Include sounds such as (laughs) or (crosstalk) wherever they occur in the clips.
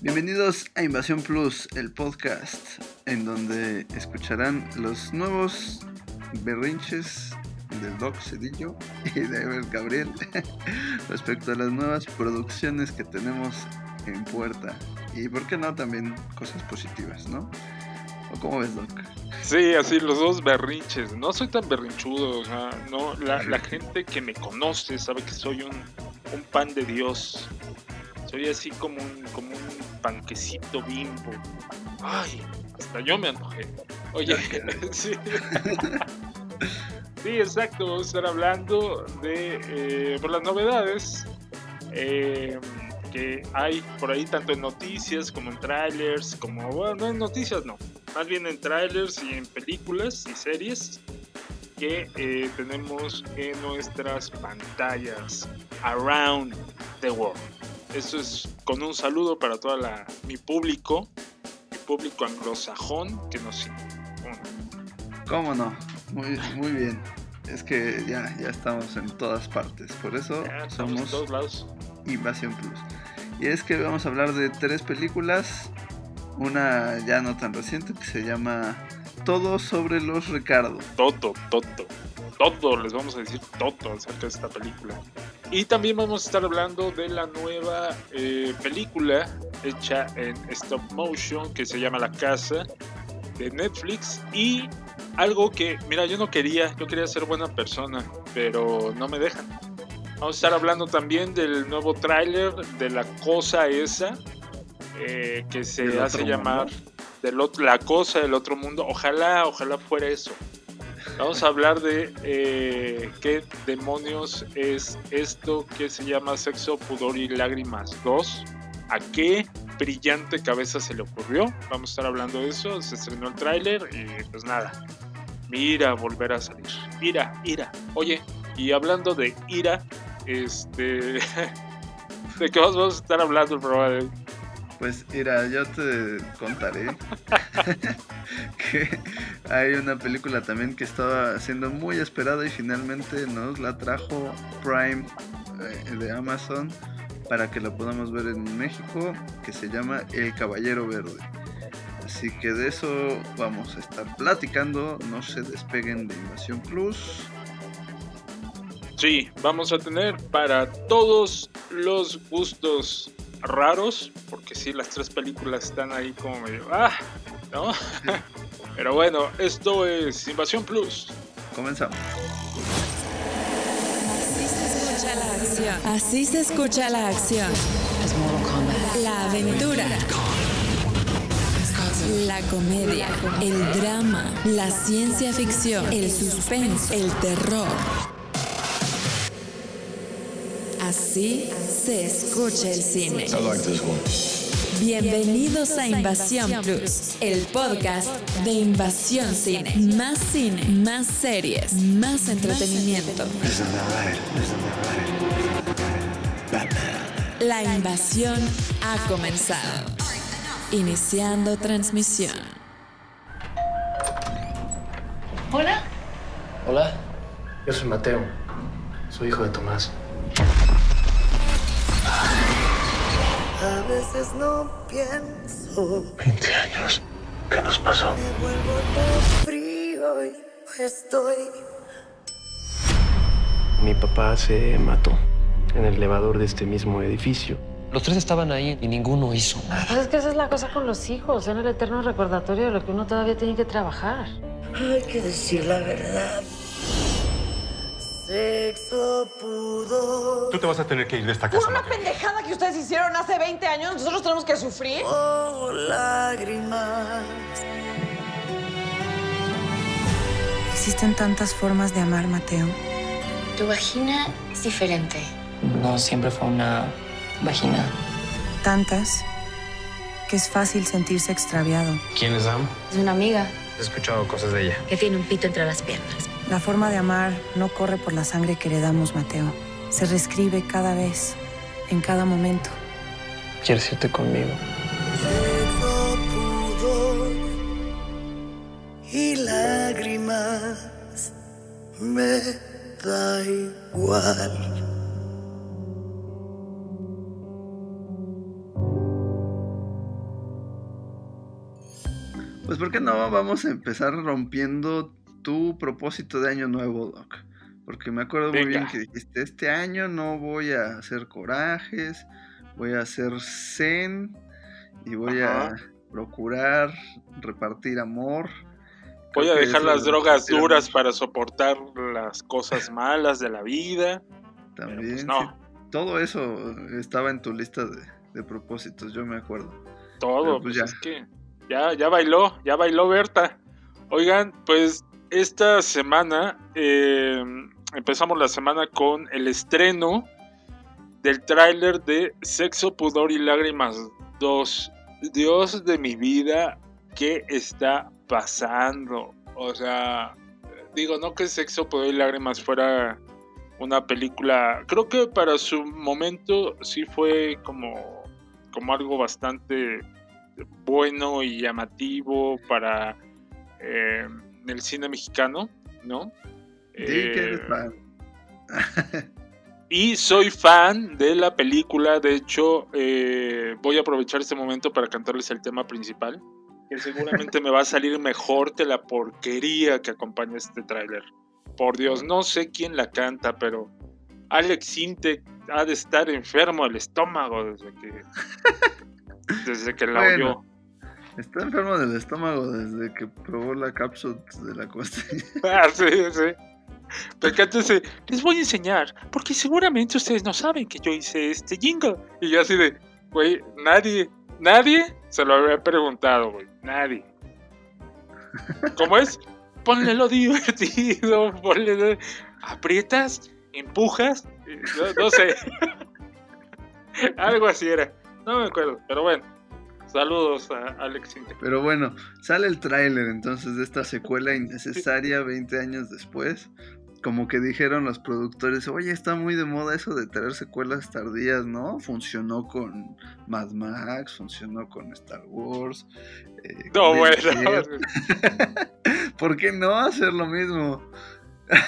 Bienvenidos a Invasión Plus, el podcast en donde escucharán los nuevos berrinches del Doc Cedillo y de Ever Gabriel (laughs) respecto a las nuevas producciones que tenemos en puerta. Y por qué no también cosas positivas, ¿no? ¿O cómo ves, Doc? Sí, así los dos berrinches. No soy tan berrinchudo, no, la, la, (laughs) gente que me conoce sabe que soy un, un pan de Dios. Soy así como un, como un panquecito bimbo. Ay, hasta yo me anojé. Oye, (laughs) sí. sí, exacto. Vamos a estar hablando de eh, por las novedades eh, que hay por ahí, tanto en noticias como en trailers, como, bueno, no en noticias, no. Más bien en trailers y en películas y series que eh, tenemos en nuestras pantallas around the world. Eso es con un saludo para toda la mi público, mi público anglosajón que nos ¿Cómo no? Muy, muy bien. Es que ya, ya estamos en todas partes. Por eso somos en todos lados. Invasión Plus. Y es que vamos a hablar de tres películas. Una ya no tan reciente que se llama Todo sobre los Ricardo. Todo, todo. Todo, les vamos a decir todo acerca de esta película. Y también vamos a estar hablando de la nueva eh, película hecha en stop motion que se llama La Casa de Netflix y algo que, mira, yo no quería, yo quería ser buena persona, pero no me dejan. Vamos a estar hablando también del nuevo tráiler de la cosa esa eh, que se hace llamar la cosa del otro mundo. Ojalá, ojalá fuera eso. Vamos a hablar de eh, qué demonios es esto que se llama Sexo, Pudor y Lágrimas 2. ¿A qué brillante cabeza se le ocurrió? Vamos a estar hablando de eso. Se estrenó el tráiler y pues nada. Mira, volver a salir. Ira, ira. Oye, y hablando de ira, este... (laughs) ¿De qué vamos a estar hablando el programa de? Pues mira, yo te contaré (laughs) que hay una película también que estaba siendo muy esperada y finalmente nos la trajo Prime eh, de Amazon para que la podamos ver en México, que se llama El Caballero Verde. Así que de eso vamos a estar platicando, no se despeguen de Invasión Plus. Sí, vamos a tener para todos los gustos raros, porque sí, las tres películas están ahí como medio, ah, ¿no? (laughs) Pero bueno, esto es Invasión Plus. Comenzamos. Así se escucha la acción. La aventura. La comedia, el drama, la ciencia ficción, el suspense, el terror. Así se escucha el cine. Bienvenidos a Invasión Plus, el podcast de Invasión Cine. Más cine, más series, más entretenimiento. La invasión ha comenzado. Iniciando transmisión. Hola. Hola, yo soy Mateo. Soy hijo de Tomás. A veces no pienso. 20 años. ¿Qué nos pasó? Me vuelvo todo frío y no estoy. Mi papá se mató en el elevador de este mismo edificio. Los tres estaban ahí y ninguno hizo nada. Pues es que esa es la cosa con los hijos, son el eterno recordatorio de lo que uno todavía tiene que trabajar. Hay que decir la verdad. Sexo, pudor. Tú te vas a tener que ir de esta casa. Por una pendejada que ustedes hicieron hace 20 años, nosotros tenemos que sufrir. Oh, lágrimas. Existen tantas formas de amar, Mateo. Tu vagina es diferente. No siempre fue una vagina. Tantas que es fácil sentirse extraviado. ¿Quién es Sam? Es una amiga He escuchado cosas de ella. que tiene un pito entre las piernas. La forma de amar no corre por la sangre que heredamos, Mateo. Se reescribe cada vez, en cada momento. ¿Quieres irte conmigo? Pudor y lágrimas. Me da igual. Pues ¿por qué no vamos a empezar rompiendo tu propósito de año nuevo, Doc? Porque me acuerdo muy bien que dijiste, este año no voy a hacer corajes, voy a hacer zen y voy Ajá. a procurar repartir amor. Voy a dejar las drogas duras para soportar las cosas malas de la vida. También, pues no. sí, todo eso estaba en tu lista de, de propósitos, yo me acuerdo. Todo, pues, pues, ya. es que ya, ya bailó, ya bailó Berta. Oigan, pues esta semana eh, empezamos la semana con el estreno del tráiler de Sexo, Pudor y Lágrimas 2. Dios de mi vida, ¿qué está pasando? O sea, digo, no que Sexo, Pudor y Lágrimas fuera una película, creo que para su momento sí fue como, como algo bastante bueno y llamativo para eh, el cine mexicano, ¿no? Que eres Eh, fan. (laughs) y soy fan de la película, de hecho eh, voy a aprovechar este momento para cantarles el tema principal, que seguramente (laughs) me va a salir mejor que la porquería que acompaña este tráiler. Por Dios, no sé quién la canta, pero Alex Sinte ha de estar enfermo el estómago desde que, (laughs) desde que la Bueno. oyó. Está enfermo del estómago desde que probó la cápsula de la costeña. (laughs) Ah, sí, sí. Antes de, les voy a enseñar, porque seguramente ustedes no saben que yo hice este jingle. Y yo así de, güey, nadie, nadie se lo había preguntado, güey, nadie. ¿Cómo es? Ponle lo divertido, (laughs) ponle lo- aprietas, empujas, no sé. (laughs) Algo así era, no me acuerdo, pero bueno. Saludos a Alex Inte. Pero bueno, sale el tráiler entonces de esta secuela innecesaria (laughs) 20 años después. Como que dijeron los productores, oye, está muy de moda eso de traer secuelas tardías, ¿no? Funcionó con Mad Max, funcionó con Star Wars. eh, No, bueno. 10. (laughs) ¿Por qué no hacer lo mismo? (laughs)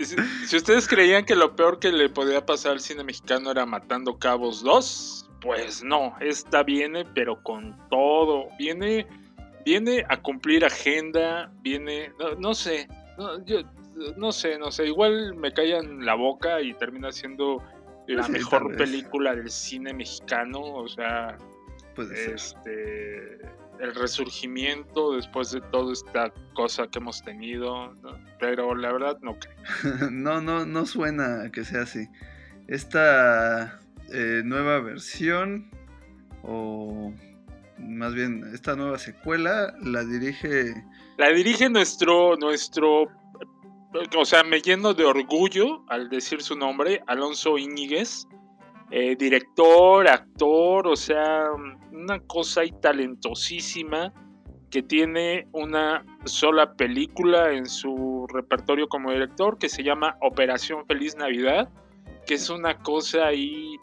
Si, si ustedes creían que lo peor que le podía pasar al cine mexicano era Matando Cabos 2, pues no, esta viene pero con todo, viene viene a cumplir agenda, viene no, no sé, no, yo no sé, no sé, igual me callan la boca y termina siendo la Sí, tal mejor película del cine mexicano, o sea, Puede ser. este el resurgimiento después de toda esta cosa que hemos tenido, ¿no? pero la verdad no creo. (laughs) no, no, no suena a que sea así. Esta eh, nueva versión, o más bien esta nueva secuela, la dirige. La dirige nuestro, nuestro, o sea, me lleno de orgullo al decir su nombre, Alonso Íñiguez, eh, director, actor, o sea, una cosa ahí talentosísima que tiene una sola película en su repertorio como director que se llama Operación Feliz Navidad, que es una cosa ahí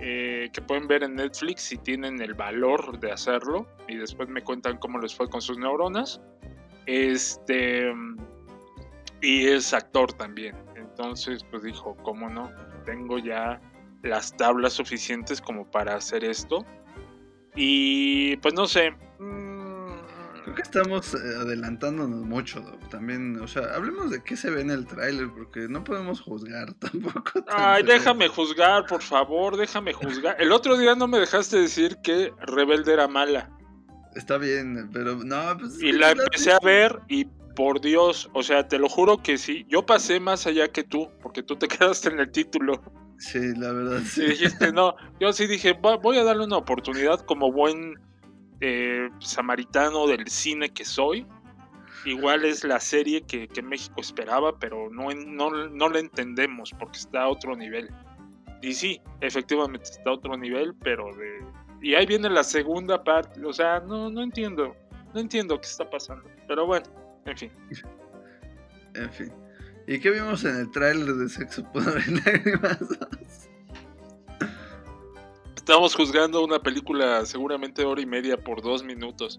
eh, que pueden ver en Netflix si tienen el valor de hacerlo y después me cuentan cómo les fue con sus neuronas. Este y es actor también. Entonces, pues dijo, ¿cómo no? Tengo ya las tablas suficientes como para hacer esto. Y pues no sé. Creo que estamos eh, adelantándonos mucho, Doc. También, o sea, hablemos de qué se ve en el tráiler, porque no podemos juzgar (laughs) tampoco. Ay, déjame juzgar, por favor, déjame juzgar. El otro día no me dejaste decir que Rebelde era mala. Está bien, pero no, pues. Y la empecé a ver y por Dios, o sea, te lo juro que sí. Yo pasé más allá que tú, porque tú te (laughs) quedaste en el título. Sí, la verdad, Y sí. dijiste, no, yo sí dije, "Va- voy a darle una oportunidad como buen eh, samaritano del cine que soy. Igual es la serie que, que México esperaba, pero no, no, no la entendemos porque está a otro nivel. Y sí, efectivamente está a otro nivel, pero de... Y ahí viene la segunda parte, o sea, no, no entiendo, no entiendo qué está pasando. Pero bueno, en fin. En fin. ¿Y qué vimos en el tráiler de Sexo, Poder y Lágrimas? Estamos juzgando una película seguramente hora y media por dos minutos.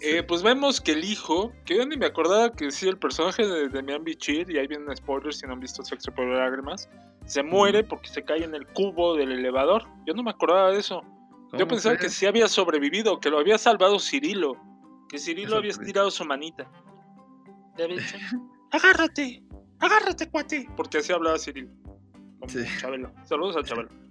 Eh, pues vemos que el hijo, que yo ni me acordaba que sí, el personaje de Demian Bichir, y ahí vienen spoilers si no han visto Sexo por Lágrimas, se muere porque se cae en el cubo del elevador. Yo no me acordaba de eso. Yo ¿Cómo pensaba que sí había sobrevivido, que lo había salvado Cirilo. Que Cirilo Eso había estirado su manita. Le había dicho, (laughs) agárrate, agárrate, cuate. Porque así hablaba Cirilo. Sí. Chabelo. Saludos a (laughs) Chabelo.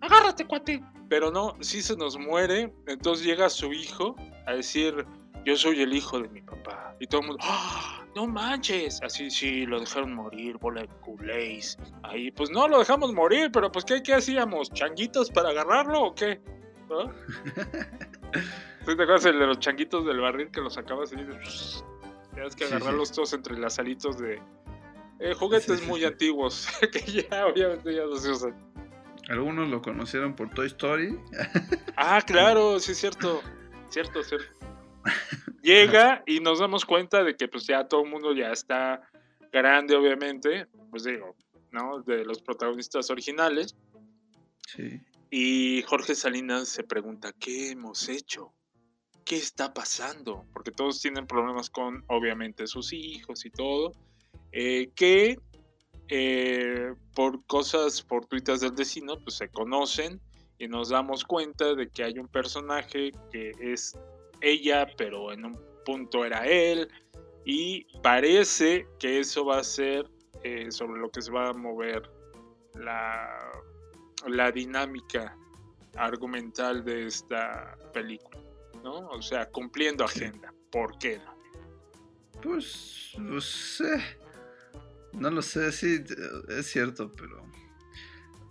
Agárrate, cuate. Pero no, sí se nos muere. Entonces llega su hijo a decir, yo soy el hijo de mi papá. Y todo el mundo, ¡Ah! no manches. Así, sí, lo dejaron morir, bola de culés. Ahí, pues no, lo dejamos morir, pero pues ¿qué, qué hacíamos? ¿Changuitos para agarrarlo o qué? ¿No? (laughs) ¿Sí ¿Te acuerdas el de los changuitos del barril que los sacabas así? de- Tenías que Sí, agarrarlos todos entre las alitos de eh, juguetes Sí, sí, muy sí. antiguos (laughs) que ya obviamente ya no se usan. Algunos lo conocieron por Toy Story. (laughs) Ah, claro, sí es cierto. Cierto, cierto. (laughs) Llega y nos damos cuenta de que pues ya todo el mundo ya está grande, obviamente. Pues digo, ¿no? De los protagonistas originales. Sí. Y Jorge Salinas se pregunta, ¿qué hemos hecho? ¿Qué está pasando? Porque todos tienen problemas con, obviamente, sus hijos y todo. eh, que eh, por cosas fortuitas del destino, pues se conocen y nos damos cuenta de que hay un personaje que es ella, pero en un punto era él. Y parece que eso va a ser eh, sobre lo que se va a mover la, la dinámica argumental de esta película, ¿no? O sea, cumpliendo agenda. ¿Por qué no? Pues, pues eh, no lo sé, sí, eh, es cierto, pero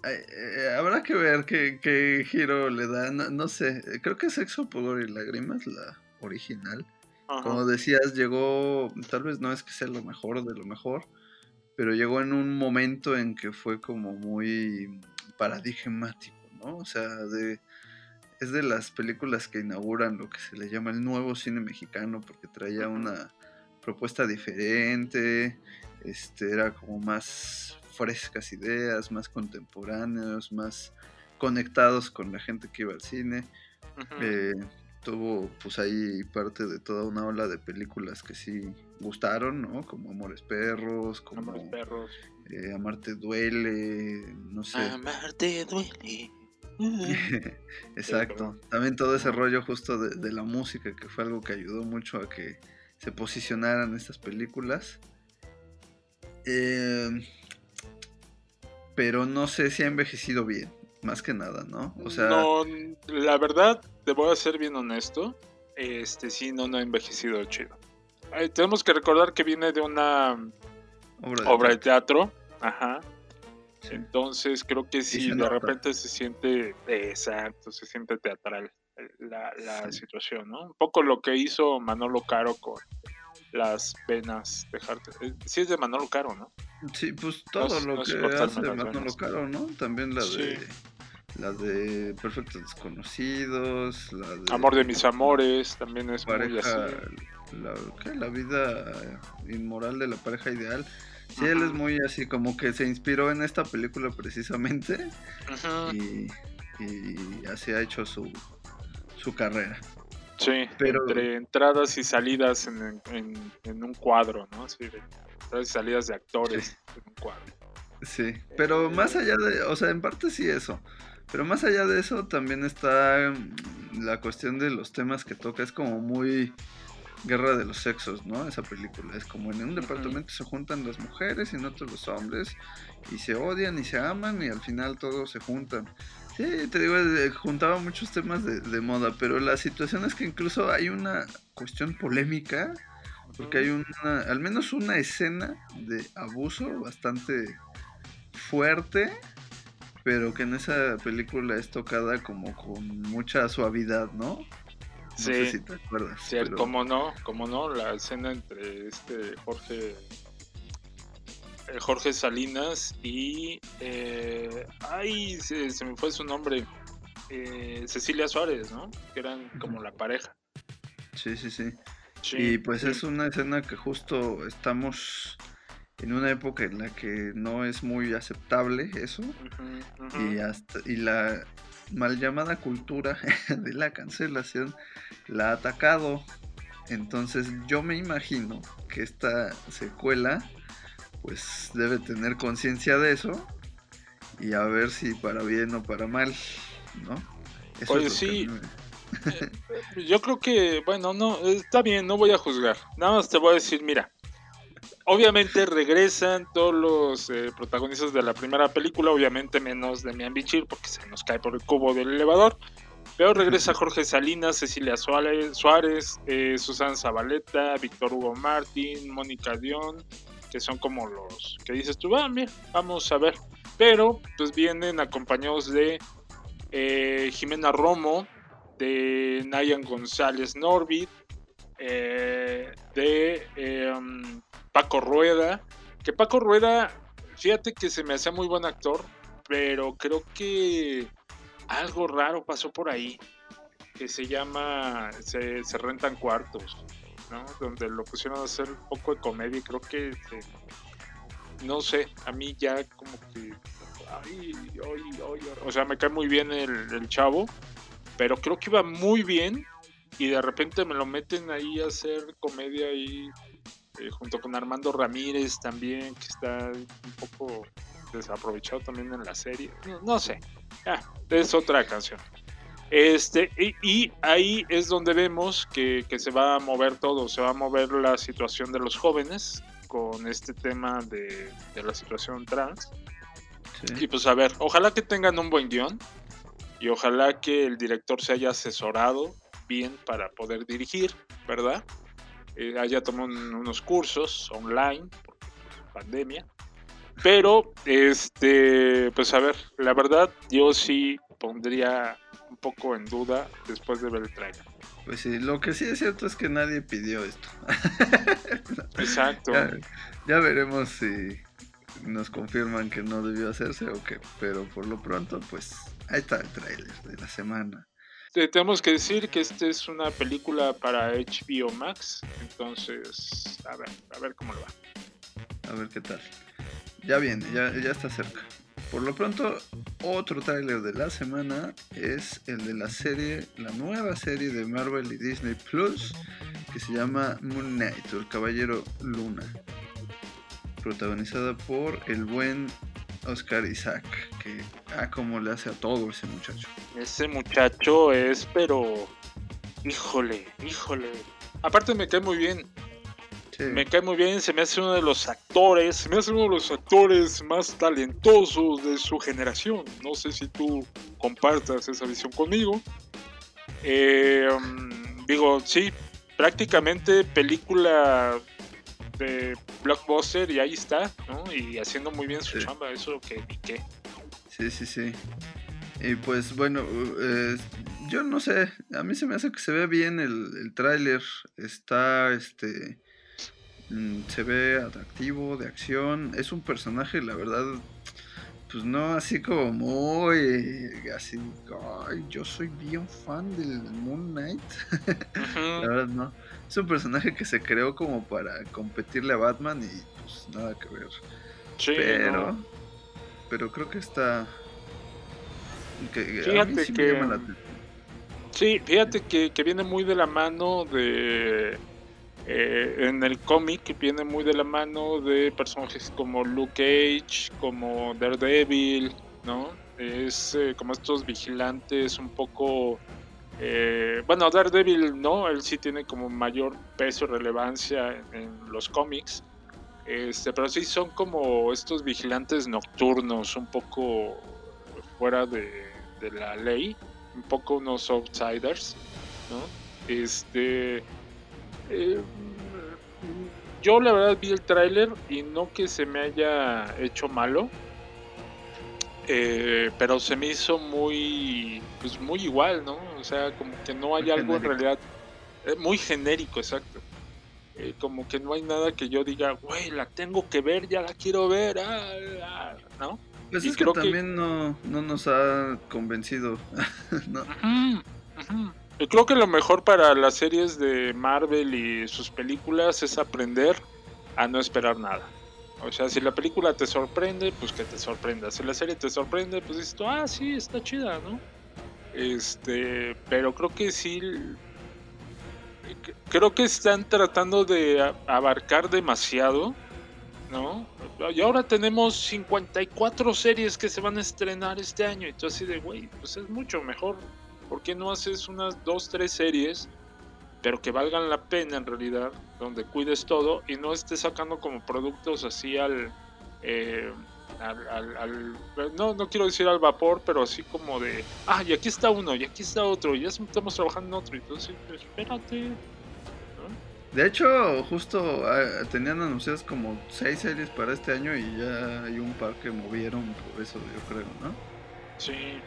eh, habrá que ver qué, qué giro le da, no, no sé, eh, creo que Sexo, Pudor y Lágrimas, la original, Ajá. como decías, llegó, tal vez no es que sea lo mejor de lo mejor, pero llegó en un momento en que fue como muy paradigmático, ¿no? O sea, de, es de las películas que inauguran lo que se le llama el nuevo cine mexicano, porque traía una propuesta diferente, este, era como más frescas ideas, más contemporáneos, más conectados con la gente que iba al cine. Eh, tuvo pues ahí parte de toda una ola de películas que sí gustaron, ¿no? Como Amores Perros, como Amores perros. eh, Amarte Duele, no sé. Amarte duele. (laughs) Exacto. También todo ese rollo justo de, de la música, que fue algo que ayudó mucho a que se posicionaran estas películas. Eh, pero no sé si ha envejecido bien, más que nada, ¿no? O sea, no, la verdad, te voy a ser bien honesto. Este sí, no, no ha envejecido chido. Eh, tenemos que recordar que viene de una obra de obra de teatro. Ajá. Entonces creo que sí, de repente se siente, eh, exacto, se siente teatral eh, la, la Sí. situación, ¿no? Un poco lo que hizo Manolo Caro con las venas de Hart. Eh, Sí es de Manolo Caro, ¿no? Sí, pues todo Nos- lo nos que hace las Manolo venas. Caro, ¿no? También la Sí. de la de Perfectos Desconocidos, la de Amor de mis amores, también es muy pareja, así. la, ¿qué? la vida inmoral de la pareja ideal. Sí, él es muy así, como que se inspiró en esta película precisamente Ujú, y, y así ha hecho su, su carrera. Sí, pero- entre entradas y salidas en, en- en un cuadro, ¿no? Sí, entradas y salidas de actores en un cuadro. Sí, pero más allá de, o sea, en parte sí eso, pero más allá de eso también está mm, la cuestión de los temas que toca, es como muy guerra de los sexos, ¿no? Esa película es como en un departamento se juntan las mujeres y en otro los hombres y se odian y se aman y al final todos se juntan. Sí, te digo, eh, juntaba muchos temas de, de moda, pero la situación es que incluso hay una cuestión polémica porque hay una, al menos una escena de abuso bastante fuerte, pero que en esa película es tocada como con mucha suavidad, ¿no? No sé Sí. si te acuerdas. Sí, pero- como no, como no, la escena entre este Jorge Jorge Salinas y eh, ay se, se me fue su nombre eh, Cecilia Suárez, ¿no? Que eran como la pareja. Sí, sí, sí. Sí, y pues sí. es una escena que justo estamos en una época en la que no es muy aceptable eso. Y hasta y la mal llamada cultura (laughs) de la cancelación la ha atacado entonces yo me imagino que esta secuela pues debe tener conciencia de eso y a ver si para bien o para mal no Eso Oye, es lo que sí. me- (laughs) yo creo que, bueno, no, está bien, no voy a juzgar. Nada más te voy a decir, mira, obviamente regresan todos los eh, protagonistas de la primera película, obviamente menos de Mian Bichir porque se nos cae por el cubo del elevador. Pero regresa Jorge Salinas, Cecilia Suárez, Suárez eh, Susan Zabaleta, Víctor Hugo Martín, Mónica Dion, que son como los que dices tú, ah, mira, vamos a ver. Pero pues vienen acompañados de eh, Jimena Romo, de Nayan González Norbit, eh, de em, Paco Rueda, que Paco Rueda, fíjate que se me hace muy buen actor, pero creo que algo raro pasó por ahí, que se llama, se, rentan cuartos, ¿no? Donde lo pusieron a hacer un poco de comedia y creo que, no sé, a mí ya como que, o sea, me cae muy bien el, chavo, pero creo que iba muy bien y de repente me lo meten ahí a hacer comedia ahí eh, junto con Armando Ramírez también, que está un poco desaprovechado también en la serie. No, sé, es otra canción. Este, y, ahí es donde vemos que, se va a mover todo, se va a mover la situación de los jóvenes con este tema de, la situación trans. Y pues a ver, ojalá que tengan un buen guion y ojalá que el director se haya asesorado bien para poder dirigir, ¿verdad? Eh, haya tomado unos cursos online, por pandemia. Pero, este, pues a ver, la verdad, yo sí pondría poco en duda después de ver el trailer. Pues sí, lo que sí es cierto es que nadie pidió esto. (laughs) Exacto. Ya, veremos si nos confirman que no debió hacerse o qué. Pero por lo pronto, pues ahí está el trailer de la semana. tenemos que decir que esta es una película para HBO Max. Entonces, a ver, a ver cómo lo va. A ver qué tal. Ya viene, ya, ya está cerca. Por lo pronto, otro tráiler de la semana es el de la serie, la nueva serie de Marvel y Disney Plus, que se llama Moon Knight, o el Caballero Luna, protagonizada por el buen Oscar Isaac, que ah, como le hace a todo ese muchacho. Ese muchacho es, pero, híjole, híjole. Aparte me cae muy bien. Me cae muy bien, se me hace uno de los actores, se me hace uno de los actores más talentosos de su generación. No sé si tú compartas esa visión conmigo. Eh, mm, digo, sí, prácticamente película de blockbuster y ahí está, ¿no? Y haciendo muy bien su chamba, eso que ni qué. Sí, sí, sí. Y pues bueno, eh, yo no sé, a mí se me hace que se ve bien el, el tráiler, está este se ve atractivo, de acción. Es un personaje, la verdad, pues no así como muy así. Ay, yo soy bien fan del Moon Knight. (laughs) la verdad, no. Es un personaje que se creó como para competirle a Batman y pues nada que ver. pero, pero creo que está. fíjate que. Sí, fíjate que, que viene muy de la mano de eh, en el cómic viene muy de la mano de personajes como Luke Cage, como Daredevil, ¿no? Es eh, como estos vigilantes un poco... Eh, bueno, Daredevil no, él sí tiene como mayor peso y relevancia en, los cómics, este, pero sí son como estos vigilantes nocturnos, un poco fuera de, de la ley, un poco unos outsiders, ¿no? Este eh, yo la verdad vi el tráiler y no que se me haya hecho malo, eh, pero se me hizo muy, pues muy igual, ¿no? O sea, como que no hay algo en realidad eh, muy genérico, exacto. como que no hay nada que yo diga, güey, la tengo que ver, ya la quiero ver, ah, ah", ¿no? Pues es que también No, no nos ha convencido, (laughs) ¿no? Yo creo que lo mejor para las series de Marvel y sus películas es aprender a no esperar nada. O sea, si la película te sorprende, pues que te sorprenda. Si la serie te sorprende, pues dices ah, sí, está chida, ¿no? Este, pero creo que sí. Creo que están tratando de abarcar demasiado, ¿no? Y ahora tenemos 54 series que se van a estrenar este año. Y tú así de, güey, pues es mucho mejor ¿por qué no haces unas dos, tres series, pero que valgan la pena en realidad, donde cuides todo y no estés sacando como productos así al... eh, al, al- al- no, no quiero decir al vapor, pero así como de, ah, y aquí está uno, y aquí está otro, y ya estamos trabajando en otro, entonces, espérate. De hecho, justo ah, tenían anunciadas como seis series para este año y ya hay un par que movieron por eso, yo creo, ¿no? Sí.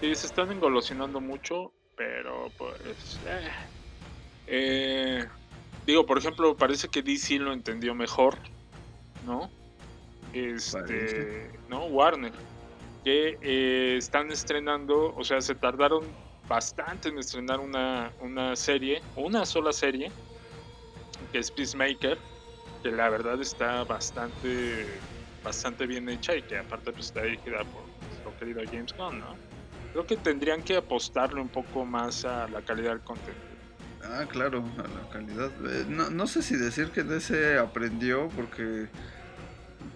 Sí, se están engolosinando mucho, pero pues... eh. Eh, digo, por ejemplo, parece que DC lo entendió mejor, ¿no? Este, Parece. ¿no? Warner. Que eh, están estrenando, o sea, se tardaron bastante en estrenar una, una serie, una sola serie, que es Peacemaker, que la verdad está bastante bastante bien hecha y que aparte pues está dirigida por nuestro querido James Gunn, ¿no? Creo que tendrían que apostarle un poco más a la calidad del contenido. Ah, claro, a la calidad. Eh, no, no sé si decir que DC aprendió porque,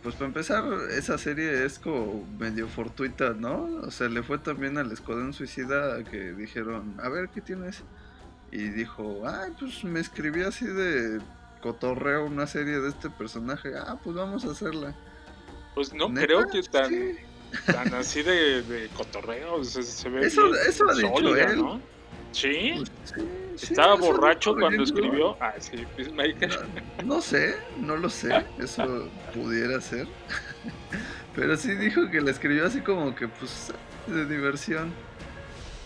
pues para empezar, esa serie es como medio fortuita, ¿no? O sea, le fue también al Escuadrón Suicida que dijeron, a ver, ¿qué tienes? Y dijo, ay, pues me escribí así de cotorreo una serie de este personaje. Ah, pues vamos a hacerla. Pues no ¿Neta? creo que tan, Sí. Tan así de, de cotorreo, se, se ve Eso- bien eso ha dicho sólida, él. ¿no? Sí, Pues, sí, estaba borracho cuando escribió. Ah, sí, Peacemaker. No sé, no lo sé, eso pudiera ser. (laughs) Pero sí dijo que la escribió así como que, pues, de diversión.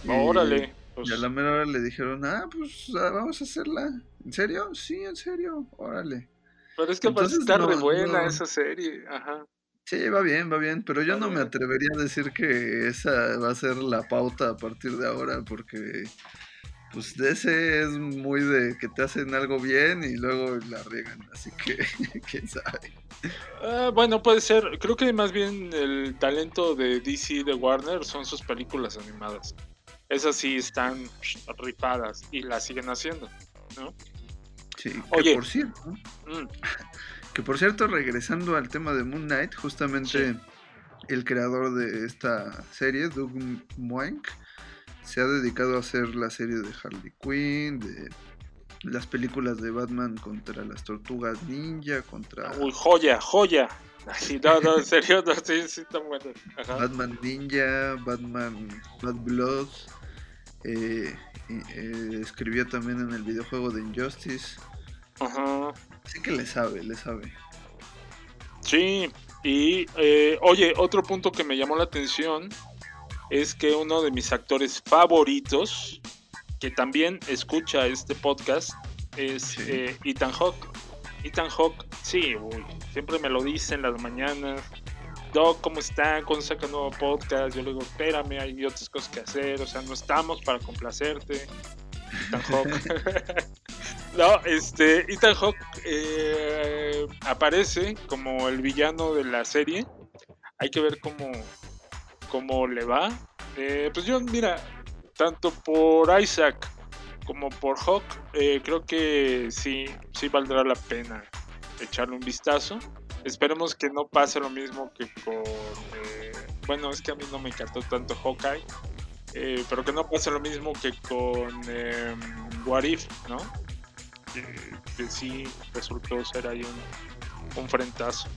Y- Órale. pues, Y a la mera hora le dijeron, ah, pues ah, vamos a hacerla. ¿En serio? Sí, en serio, órale. pero es que parece entonces estar no, re buena no. esa serie. Ajá. Sí, va bien, va bien, pero yo Va no me atrevería a decir que esa va a ser la pauta a partir de ahora, porque pues de ese es muy de que te hacen algo bien y luego la riegan, así que (laughs) quién sabe. Ah, bueno, puede ser. Creo que más bien el talento de DC de Warner son sus películas animadas. Esas sí están rifadas y las siguen haciendo, ¿no? Sí, que Oye. por cierto, Mm, que por cierto, regresando al tema de Moon Knight, justamente el creador de esta serie, Doug Moenk, se ha dedicado a hacer la serie de Harley Quinn, de las películas de Batman contra las tortugas ninja, contra Uy, joya, joya. Ay, no, no, en serio, no, sí, sí, está bueno. Ajá. Batman Ninja, Batman Bad Blood. eh, eh, escribió también en el videojuego de Injustice. Ajá. Así que le sabe, le sabe. Sí, y eh, oye, otro punto que me llamó la atención es que uno de mis actores favoritos, que también escucha este podcast, es Sí. eh, Ethan Hawke. Ethan Hawke, sí, uy, siempre me lo dice en las mañanas. Doc, ¿cómo están? ¿Cuándo saca un nuevo podcast? Yo le digo, espérame, hay otras cosas que hacer, o sea, no estamos para complacerte. Ethan Hawke. (laughs) no, este, Ethan Hawke eh, aparece como el villano de la serie. Hay que ver cómo, cómo le va. Eh, pues yo, mira, tanto por Isaac como por Hawk, eh, creo que sí, sí valdrá la pena echarle un vistazo. Esperemos que no pase lo mismo que con... eh, bueno, es que a mí no me encantó tanto Hawkeye. Eh, pero que no pase lo mismo que con eh, What If, ¿no? Que, que sí resultó ser ahí un, un frentazo.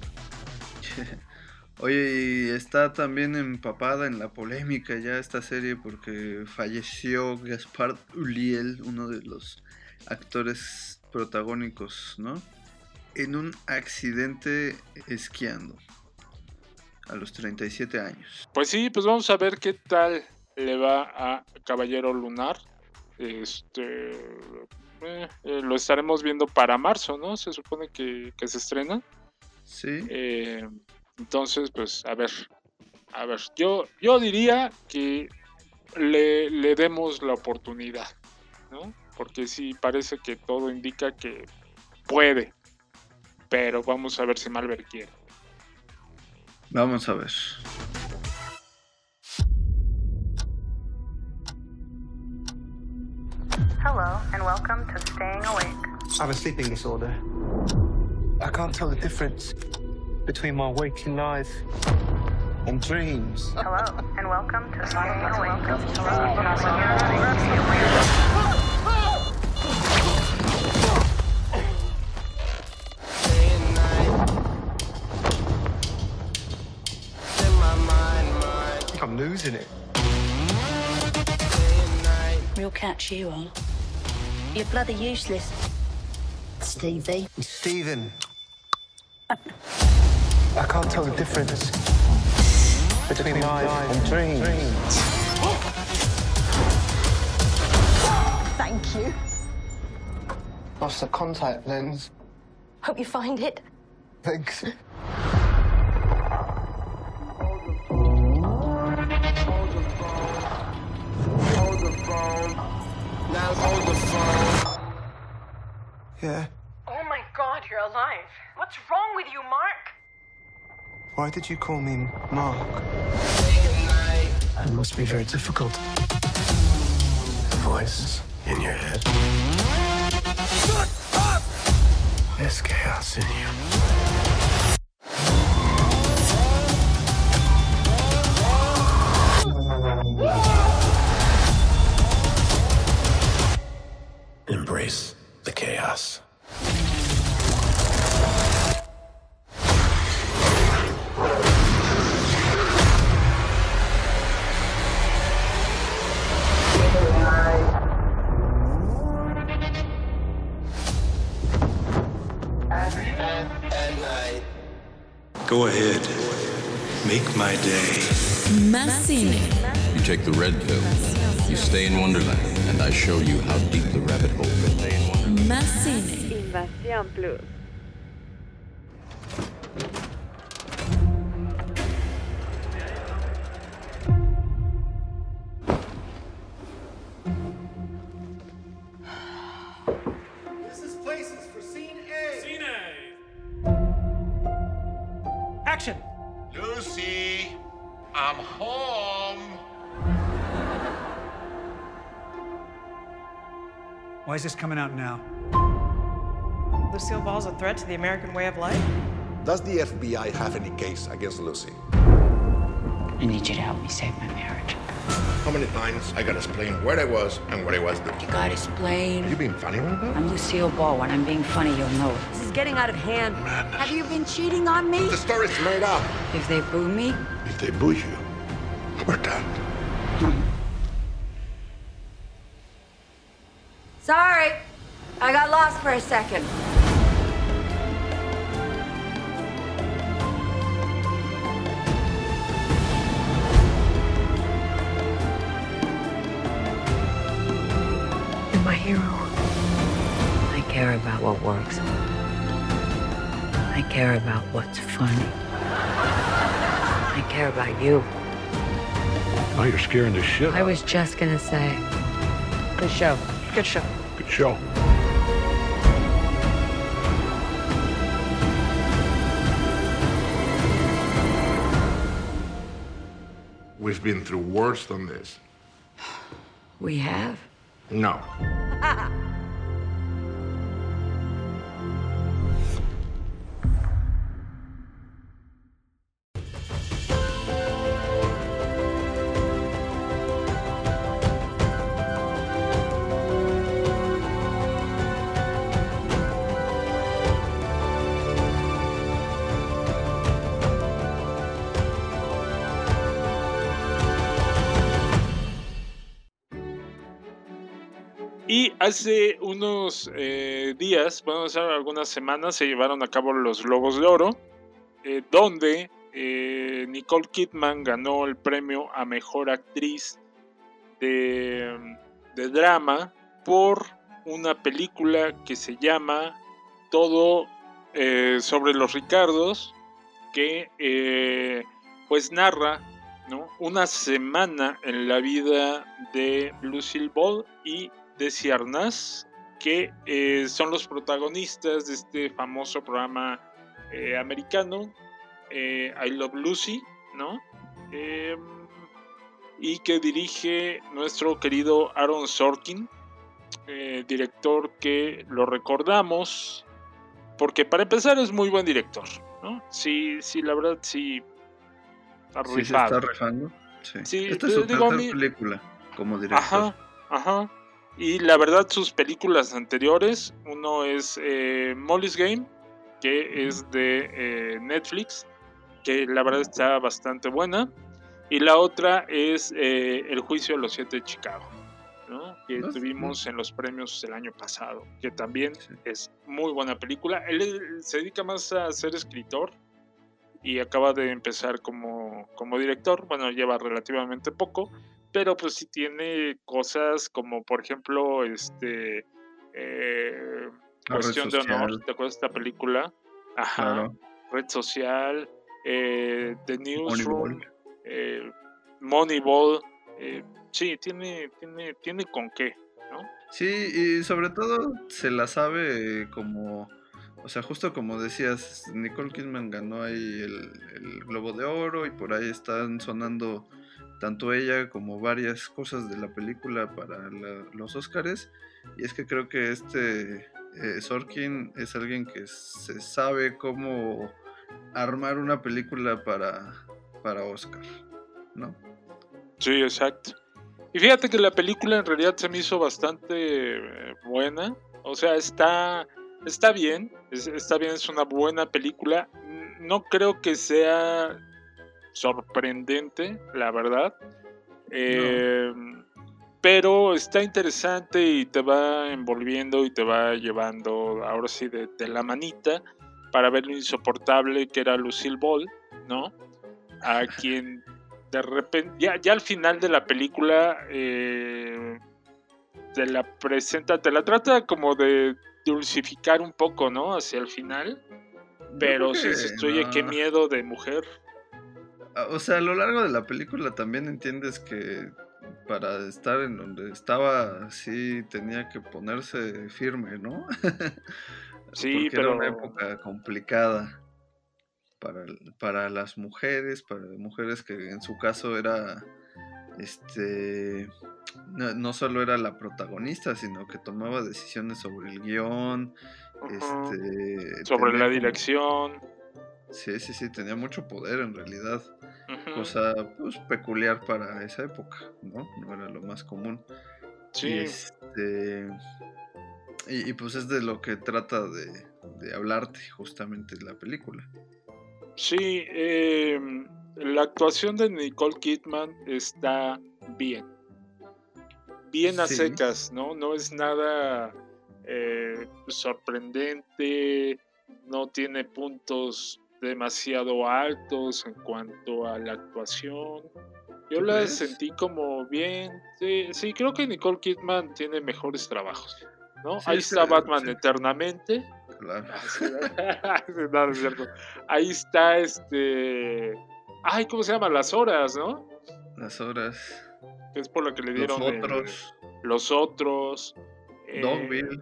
(laughs) Oye, y está también empapada en la polémica ya esta serie porque falleció Gaspard Ulliel, uno de los actores protagónicos, ¿no? En un accidente esquiando a los 37 años. Pues sí, pues vamos a ver qué tal le va a Caballero Lunar. Este eh, eh, lo estaremos viendo para marzo, ¿no? Se supone que, que se estrena. Sí. Eh, entonces, pues, a ver. A ver, yo, yo diría que le, le demos la oportunidad, ¿no? Porque sí parece que todo indica que puede. Pero vamos a ver si Malver quiere. Vamos a ver. Hello, and welcome to Staying Awake. I have a sleeping disorder. I can't tell the difference between my waking life and dreams. Hello, and welcome to Staying Awake. I think I'm losing it. Real catch you are. You're bloody useless. Stevie. Stephen. I can't tell the difference between life and dreams. Thank you. Lost the contact lens. Hope you find it. Thanks. Yeah. Oh my god, you're alive. What's wrong with you, Mark? Why did you call me Mark? It must be very difficult. Voices in your head. Shut up! There's chaos in you. Más cine. You take the red pill, you stay in Wonderland, and I show you how deep the rabbit hole goes. Más cine. Invasión Plus. Why is this coming out now? Lucille Ball's a threat to the American way of life? Does the FBI have any case against Lucy? I need you to help me save my marriage. How many times I gotta explain where I was and what I was doing? You gotta explain. You being funny right now? I'm Lucille Ball. When I'm being funny, you'll know it. This is getting out of hand. Have you been cheating on me? The story's made up. If they boo me, If they boo you, we're done. Sorry. I got lost for a second. you're my hero. I care about what works. I care about what's funny. I care about you. Now you're scaring the shit. I was just gonna say, good show. Good show. Good show. We've been through worse than this. We have. No. (laughs) hace unos eh, días, bueno, hace algunas semanas, se llevaron a cabo los Globos de Oro, eh, donde eh, Nicole Kidman ganó el premio a Mejor Actriz de, de Drama por una película que se llama Todo sobre los Ricardos, que pues narra ¿no? una semana en la vida de Lucille Ball y Desi Arnaz, que eh, son los protagonistas de este famoso programa eh, americano, eh, I Love Lucy, ¿no? Em, y que dirige nuestro querido Aaron Sorkin, director que lo recordamos, porque para empezar es muy buen director, ¿no? Sí, sí, la verdad sí, Está Sí, se está rifando. Sí. Sí, Esta es su digo, película como director. Ajá, ajá. Y la verdad, sus películas anteriores, uno es eh, Molly's Game, que es de eh, Netflix, que la verdad está bastante buena. Y la otra es eh, El Juicio de los Siete de Chicago, ¿no? que Ah, tuvimos en los premios el año pasado, que también es muy buena película. Él, él se dedica más a ser escritor y acaba de empezar como, como director. Bueno, lleva relativamente poco, pero pues sí tiene cosas como, por ejemplo, este. eh, Cuestión de honor. ¿te acuerdas de esta película? Ajá. Claro. Red social, eh, The Newsroom, Moneyball. eh, Moneyball. sí, tiene, tiene, tiene con qué, ¿no? Sí, y sobre todo se la sabe como, o sea, justo como decías, Nicole Kidman ganó ahí el, el Globo de Oro y por ahí están sonando tanto ella como varias cosas de la película para los Oscars. Y es que creo que este eh, Sorkin es alguien que se sabe cómo armar una película para, para Oscar, ¿no? Sí, exacto. Y fíjate que la película en realidad se me hizo bastante eh, buena. O sea, está, está bien. es- está bien, es una buena película. No creo que sea sorprendente, la verdad. Eh, Pero está interesante y te va envolviendo y te va llevando, ahora sí, de, de la manita para ver lo insoportable que era Lucille Ball, ¿no? A quien de repente, ya, ya al final de la película, eh, te la presenta, te la trata como de dulcificar un poco, ¿no? Hacia el final. Pero que dices, oye, qué no. miedo de mujer. O sea, a lo largo de la película también entiendes que para estar en donde estaba, sí tenía que ponerse firme, ¿no? (laughs) Sí, Porque era una pero- época complicada para, para las mujeres, para mujeres que en su caso era, este, no, no solo era la protagonista, sino que tomaba decisiones sobre el guion, este, Sobre la como- dirección. Sí, sí, sí, tenía mucho poder en realidad. Cosa pues peculiar para esa época, ¿no? No era lo más común. Sí. Y, este, y, y, pues es de lo que trata de, de hablarte justamente la película. Sí, eh, la actuación de Nicole Kidman está bien. Bien a Sí. secas, ¿no? No es nada eh, sorprendente, no tiene puntos demasiado altos en cuanto a la actuación. Yo ¿Tú la crees? sentí como bien. Sí, sí, creo que Nicole Kidman tiene mejores trabajos. ¿no? Sí, Ahí es está Batman sí. eternamente. Claro. (laughs) No, no es cierto. Ahí está este. Ay, ¿cómo se llama? Las horas, ¿no? Las horas. Es por lo que le Los dieron. el- otros. los otros. eh, Dogville.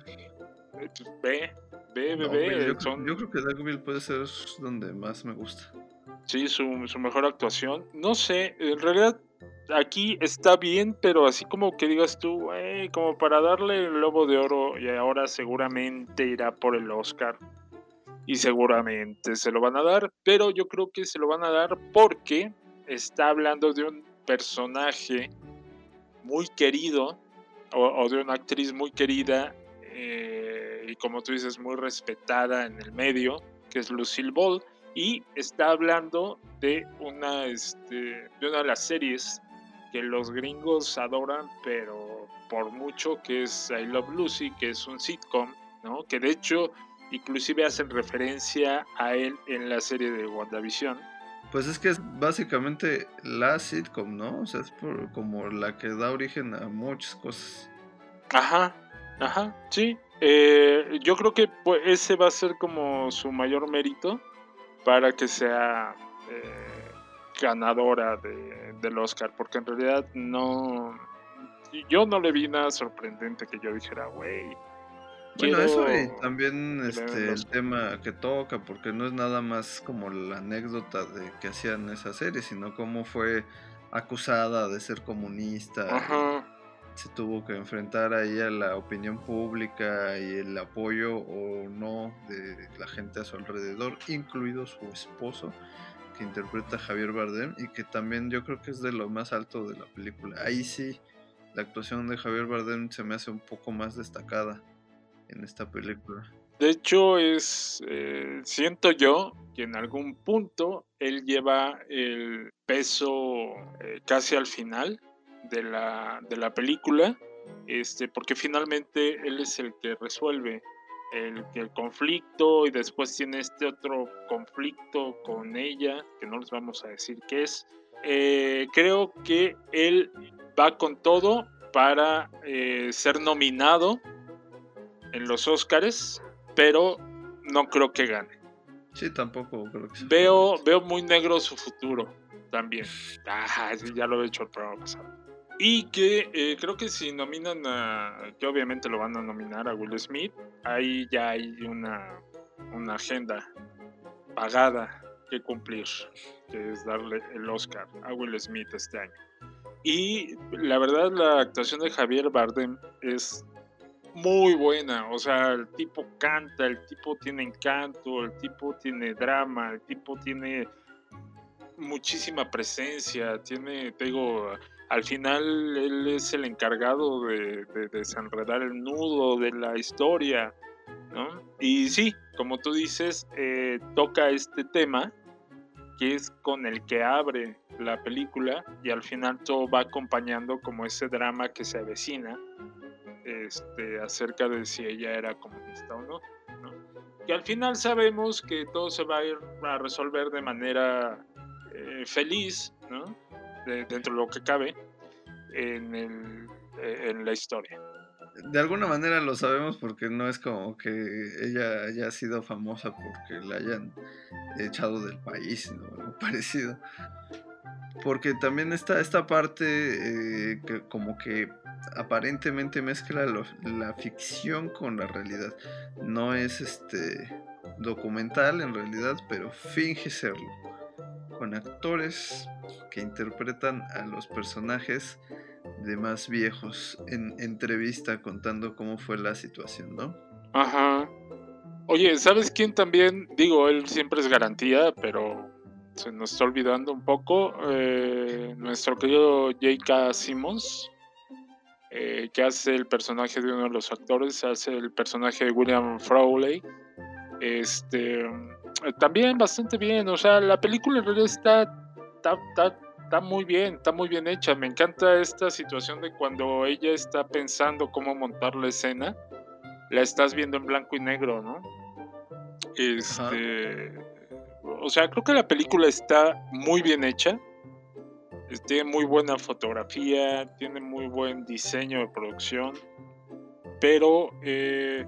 eh, Ve, ve, ve, yo, son- yo creo que Dogville puede ser donde más me gusta. Sí, su, su mejor actuación. No sé, en realidad aquí está bien, pero así como que digas tú, como para darle el lobo de oro y ahora seguramente irá por el Oscar. Y seguramente se lo van a dar, pero yo creo que se lo van a dar porque está hablando de un personaje muy querido o, o de una actriz muy querida eh, y como tú dices muy respetada en el medio, que es Lucille Ball y está hablando de una, este, de una de las series que los gringos adoran, pero por mucho, que es I Love Lucy, que es un sitcom, ¿no? Que de hecho, inclusive hacen referencia a él en la serie de WandaVision. Pues es que es básicamente la sitcom, ¿no? O sea, es por- como la que da origen a muchas cosas. Ajá, ajá, sí. Eh, yo creo que pues, ese va a ser como su mayor mérito para que sea eh, ganadora de- del Oscar, porque en realidad no. Yo no le vi nada sorprendente que yo dijera, güey. Bueno, eso y también este, el el Oscar". tema que toca, porque no es nada más como la anécdota de que hacían esa serie, sino cómo fue acusada de ser comunista. Ajá. Se tuvo que enfrentar ahí a la opinión pública y el apoyo o no de la gente a su alrededor, incluido su esposo, que interpreta Javier Bardem y que también yo creo que es de lo más alto de la película. Ahí sí, la actuación de Javier Bardem se me hace un poco más destacada en esta película. De hecho, es eh, siento yo que en algún punto él lleva el peso eh, casi al final de la, de la película, este, porque finalmente él es el que resuelve el, el conflicto y después tiene este otro conflicto con ella, que no les vamos a decir qué es. Eh, creo que él va con todo para eh, ser nominado en los Oscars, pero no creo que gane. Sí, tampoco creo que Veo, veo muy negro su futuro también. Ah, ya lo he hecho el programa pasado. Y que eh, creo que si nominan a. que obviamente lo van a nominar a Will Smith, ahí ya hay una, una agenda pagada que cumplir, que es darle el Oscar a Will Smith este año. Y la verdad, la actuación de Javier Bardem es muy buena. O sea, el tipo canta, el tipo tiene encanto, el tipo tiene drama, el tipo tiene muchísima presencia. Tiene, te digo, al final él es el encargado de, de desenredar el nudo de la historia. ¿no? Y sí, como tú dices, eh, toca este tema que es con el que abre la película y al final todo va acompañando como ese drama que se avecina este, acerca de si ella era comunista o no, no. Que al final sabemos que todo se va a ir a resolver de manera eh, feliz, ¿no? De, dentro de lo que cabe en, la historia de alguna manera lo sabemos porque no es como que ella haya sido famosa porque la hayan echado del país, ¿no? Algo (laughs) parecido. Porque también está esta parte eh, que como que aparentemente mezcla la ficción con la realidad. No es este documental en realidad, pero finge serlo. Con actores que interpretan a los personajes de más viejos en entrevista contando cómo fue la situación, ¿no? Ajá. Oye, ¿sabes quién también? Digo, él siempre es garantía, pero se nos está olvidando un poco. Eh, nuestro querido J.K. Simmons, eh, que hace el personaje de uno de los actores, hace el personaje de William Frawley. Este, también bastante bien, o sea, la película en realidad está, está, está está muy bien, está muy bien hecha. Me encanta esta situación de cuando ella está pensando cómo montar la escena, la estás viendo en blanco y negro, ¿no? Este, o sea, creo que la película está muy bien hecha. Tiene muy buena fotografía, tiene muy buen diseño de producción, pero eh,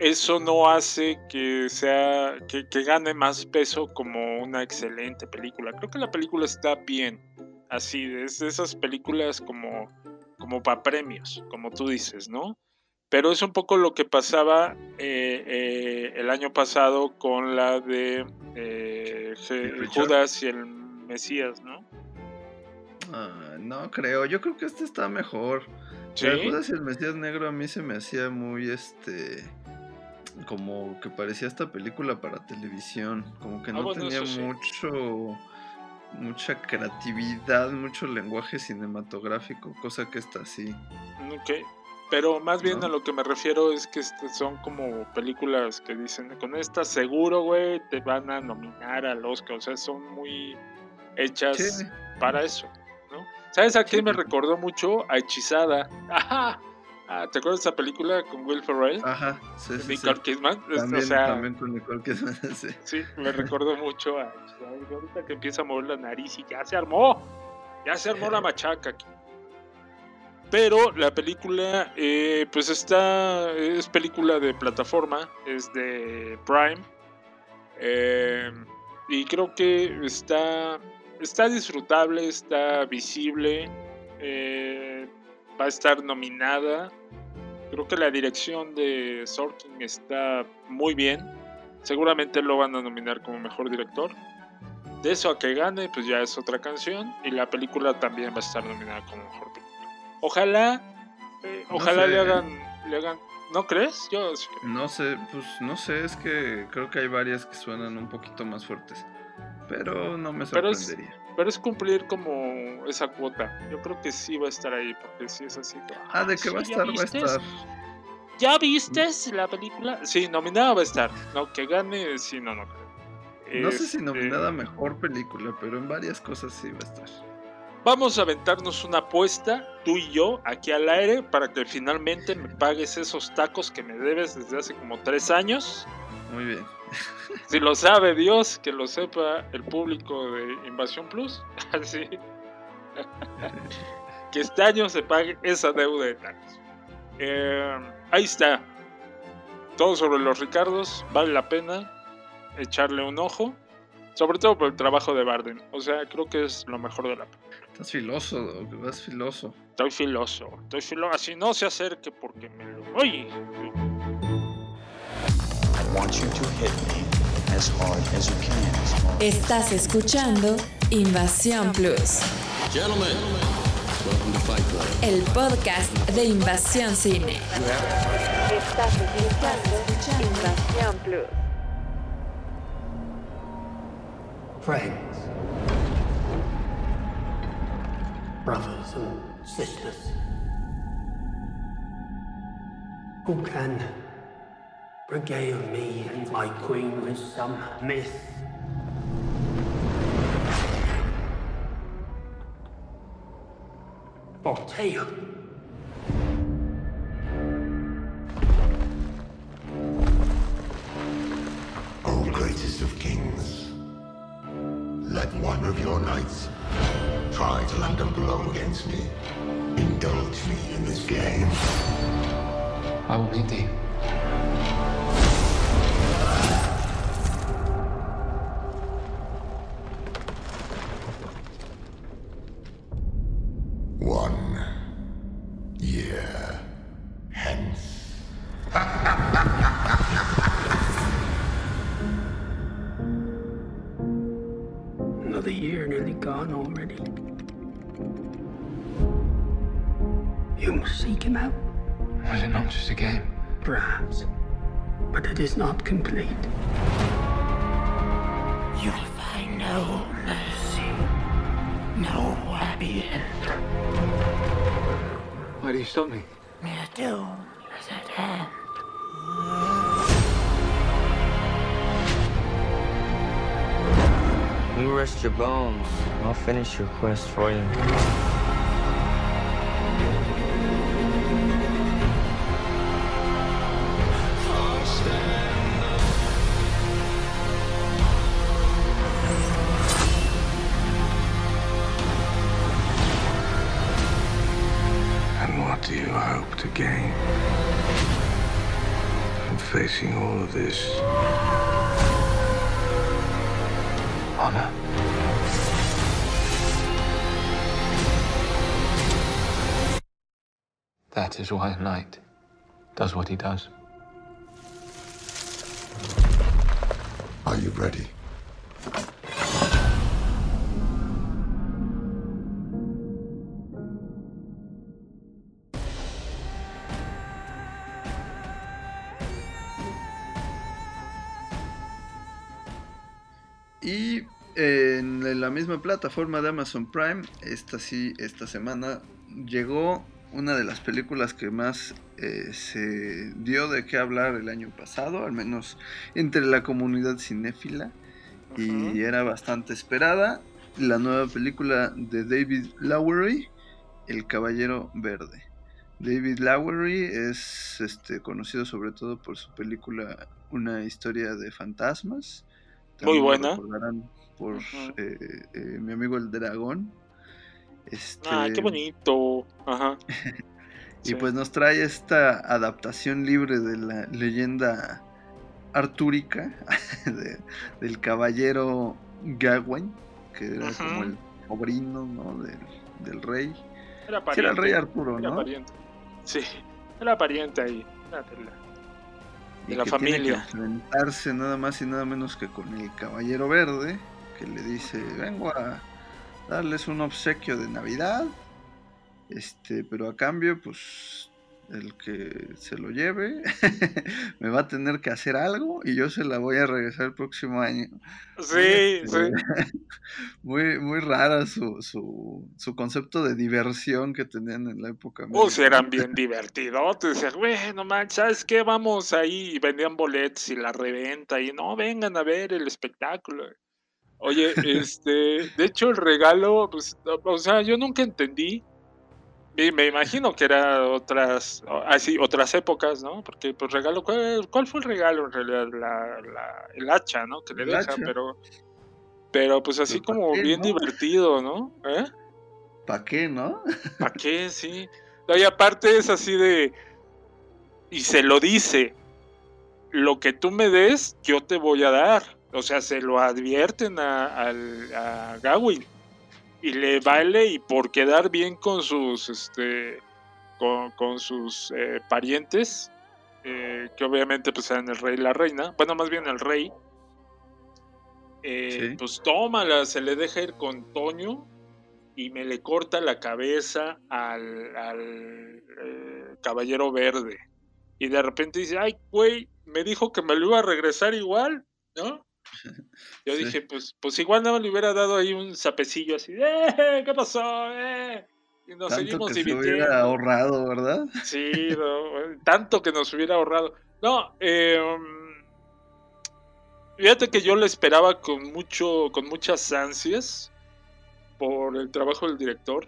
eso no hace que sea que, gane más peso como una excelente película. Creo que la película está bien, así, es de esas películas como, como para premios, como tú dices, ¿no? Pero es un poco lo que pasaba eh, eh, el año pasado con la de eh, Judas y el Mesías, ¿no? Ah, no creo, yo creo que este está mejor. Judas y el Mesías Negro a mí se me hacía muy este como que parecía esta película para televisión, como que ah, no tenía mucho mucha creatividad, mucho lenguaje cinematográfico, cosa que está así. Ok, pero más bien a lo que me refiero es que son como películas que dicen, con esta seguro, güey, te van a nominar al Oscar, o sea, son muy hechas para eso, ¿no? ¿Sabes a qué me recordó mucho? A Hechizada. (laughs) ¡Ajá! Ah, ¿Te acuerdas de esa película con Will Ferrell? Ajá, sí, sí. Nicole Kidman. También, o sea, también con Nicole Kidman, (laughs) sí. Sí, me recordó mucho a. Ahorita que empieza a mover la nariz y ya se armó. Ya se armó la (laughs) machaca aquí. Pero la película, eh, pues está. Es película de plataforma, es de Prime. Eh, y creo que está. Está disfrutable, está visible. Eh, va a estar nominada. Creo que la dirección de Sorkin está muy bien. Seguramente lo van a nominar como mejor director. De eso a que gane, pues ya es otra canción. Y la película también va a estar nominada como mejor película. Ojalá, eh, ojalá le hagan, le hagan. ¿No crees? Yo no sé, pues no sé, es que creo que hay varias que suenan un poquito más fuertes. pero no me Pero es, sorprendería. Pero es cumplir como esa cuota. Yo creo que sí va a estar ahí, porque sí es así. como, Ah, de que va a ¿ya estar, va a estar. ¿Ya viste la película? Sí, nominada va a estar. No, que gane, sí, no, no creo. No sé si Este, nominada mejor película, pero en varias cosas sí va a estar. Vamos a aventarnos una apuesta, tú y yo, aquí al aire, para que finalmente me pagues esos tacos que me debes desde hace como tres años. Muy bien. Si lo sabe Dios, que lo sepa el público de Invasión Plus. (laughs) Así. que este año se pague esa deuda de tacos. Eh, ahí está. Todo sobre los Ricardos. Vale la pena echarle un ojo. Sobre todo por el trabajo de Barden. O sea, creo que es lo mejor de la película. Estás filoso, Doc, vas filoso. Estoy filoso. Estoy filoso. Así no se acerque porque me lo. Oye. I want you to hit me as hard as you can. Estás escuchando Invasión Plus, Gentlemen, welcome to Fight Club. el podcast de Invasión Cine. Estás escuchando Invasión Plus. Friends. Brothers and sisters. Who can regale me and my queen with some myth? Or tale? O greatest of kings, let one of your knights try to land a blow against me. Indulge me in this game. I will meet thee. Finish your quest for you. That is why knight does what he does. Are you ready? Y en la misma plataforma de Amazon Prime, esta sí, esta semana llegó una de las películas que más eh, se dio de qué hablar el año pasado, al menos entre la comunidad cinéfila, y era bastante esperada, la nueva película de David Lowery, El Caballero Verde. David Lowery es este, conocido sobre todo por su película Una historia de fantasmas. Muy También lo buena. por eh, eh, mi amigo el dragón. Este, Ah, qué bonito. Ajá. (laughs) y Sí. pues nos trae esta adaptación libre de la leyenda artúrica (laughs) de- del caballero Gawain, que era Ujú. como el sobrino ¿no? del, del rey. Era Sí, era el rey pariente, Arturo, Era ¿no? pariente. Sí, era pariente ahí. Era de la, Y de la que tiene que familia. enfrentarse nada más y nada menos que con el caballero verde, que le dice, vengo a darles un obsequio de Navidad, este, pero a cambio, pues, el que se lo lleve (laughs) me va a tener que hacer algo y yo se la voy a regresar el próximo año. Sí, sí. (laughs) Muy, muy rara su, su, su concepto de diversión que tenían en la época. Pues eran bien divertidos. Te decías, bueno, man, ¿sabes qué? Vamos ahí y vendían boletos y la reventa y no, vengan a ver el espectáculo. Oye, este, de hecho el regalo, pues, o sea, yo nunca entendí y me imagino que era otras, así, otras épocas, ¿no? Porque, pues, regalo, ¿cuál, cuál fue el regalo en realidad? La, la, el hacha, ¿no? Que le El dejan, hacha. pero, pero, pues, así Pero ¿pa' como qué, bien no? divertido, ¿no? ¿Eh? ¿Para qué, no? ¿Para qué? Sí. No, y aparte es así de, y se lo dice, lo que tú me des, yo te voy a dar. O sea, se lo advierten a, a Gawain y le vale y por quedar bien con sus este con, con sus eh, parientes eh, que obviamente pues eran el rey y la reina bueno más bien el rey eh, Sí. pues tómala se le deja ir con Toño y me le corta la cabeza al, al, eh, caballero verde y de repente dice ay güey me dijo que me lo iba a regresar igual ¿no? (laughs) Yo Sí. dije, pues, pues igual nada más le hubiera dado ahí un sapecillo así, ¡eh! ¿Qué pasó? ¡Eh! Y nos Tanto seguimos que se divirtiendo. hubiera ahorrado, ¿verdad? Sí, no, eh, tanto que nos hubiera ahorrado. No, eh, fíjate que yo lo esperaba con mucho, con muchas ansias por el trabajo del director,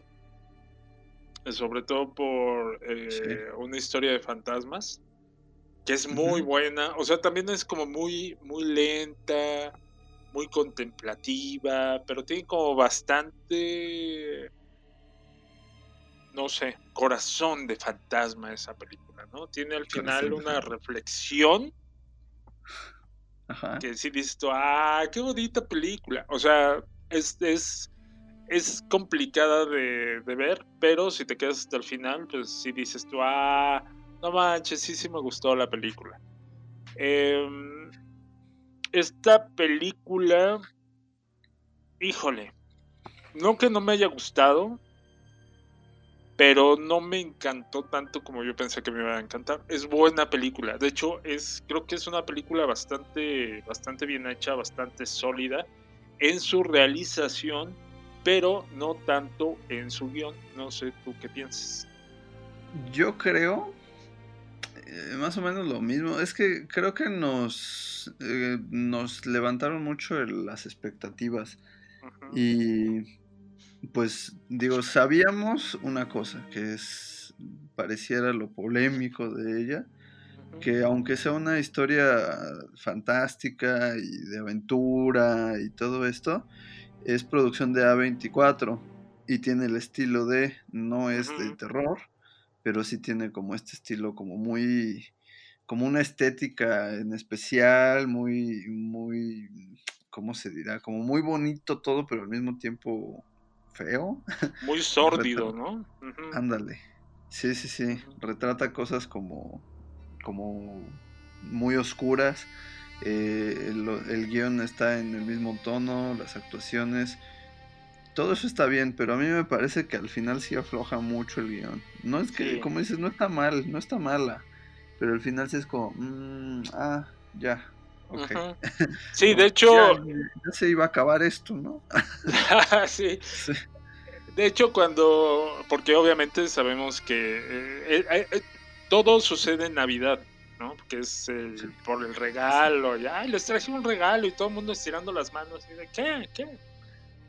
eh, sobre todo por eh, una historia de fantasmas, que es muy buena. O sea, también es como muy, muy lenta, muy contemplativa, pero tiene como bastante no sé, corazón de fantasma esa película, ¿no? Tiene al final una reflexión Ajá. que sí dices tú, ah, qué bonita película. O sea, es, es, es complicada de, de ver, pero si te quedas hasta el final, pues sí dices tú, ah, no manches, sí, sí me gustó la película. Em, esta película, híjole, no que no me haya gustado, pero no me encantó tanto como yo pensé que me iba a encantar. Es buena película. De hecho, es creo que es una película bastante bastante bien hecha, bastante sólida en su realización, pero no tanto en su guion. No sé tú qué piensas. Yo creo eh, más o menos lo mismo. Es que creo que nos, eh, nos levantaron mucho el- las expectativas. Y pues digo, sabíamos una cosa, que es pareciera lo polémico de ella, que aunque sea una historia fantástica y de aventura y todo esto, es producción de A24 y tiene el estilo de, no es de terror, pero sí tiene como este estilo como muy, como una estética en especial, muy, muy, ¿cómo se dirá? Como muy bonito todo, pero al mismo tiempo feo. Muy (laughs) sórdido, ¿no? Ándale. Sí, sí, sí. Retrata cosas como, como muy oscuras. eh, el, el guion está en el mismo tono, las actuaciones. Todo eso está bien, pero a mí me parece que al final sí afloja mucho el guion. No es que, Sí. como dices, no está mal, no está mala. Pero al final sí es como, mm, ah, ya, ok. Ujú. (laughs) Sí, Como, de hecho, Ya, ya se iba a acabar esto, ¿no? (laughs) sí. De hecho, cuando, porque obviamente sabemos que eh, eh, eh, todo sucede en Navidad, ¿no? Que es el- por el regalo, y ay, les traje un regalo y todo el mundo estirando las manos y de ¿qué? ¿Qué?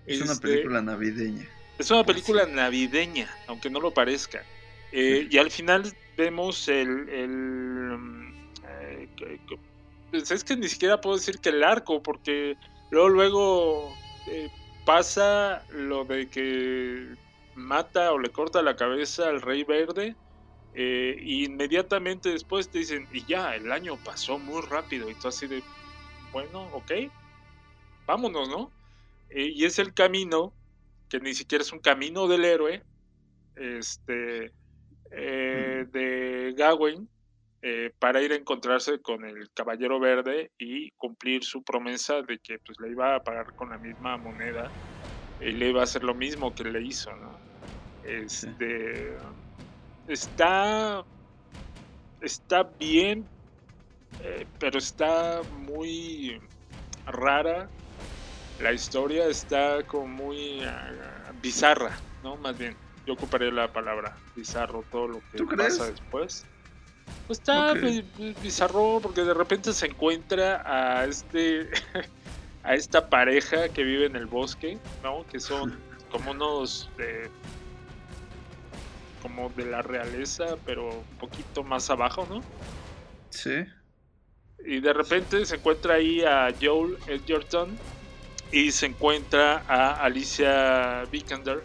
Es una Este, película navideña. Es una película navideña, aunque no lo parezca. Eh, y al final vemos el... el, mm, eh, pues es que ni siquiera puedo decir que el arco, porque luego, luego eh, pasa lo de que mata o le corta la cabeza al rey verde. eh, y inmediatamente después te dicen, y ya, el año pasó muy rápido. Y tú así de, bueno, ok, vámonos, ¿no? Eh, y es el camino que ni siquiera es un camino del héroe, este, eh, de Gawain, eh, para ir a encontrarse con el Caballero Verde y cumplir su promesa de que pues le iba a pagar con la misma moneda y le iba a hacer lo mismo que le hizo, ¿no? Este, está está bien, eh, pero está muy rara. La historia está como muy ah, bizarra, ¿no? Más bien, yo ocuparé la palabra bizarro, todo lo que pasa después. Pues está bi- bi- bizarro porque de repente se encuentra a este (laughs) a esta pareja que vive en el bosque, ¿no? Que son (laughs) como unos eh, como de la realeza, pero un poquito más abajo, ¿no? Sí. Y de repente se encuentra ahí a Joel Edgerton y se encuentra a Alicia Vikander,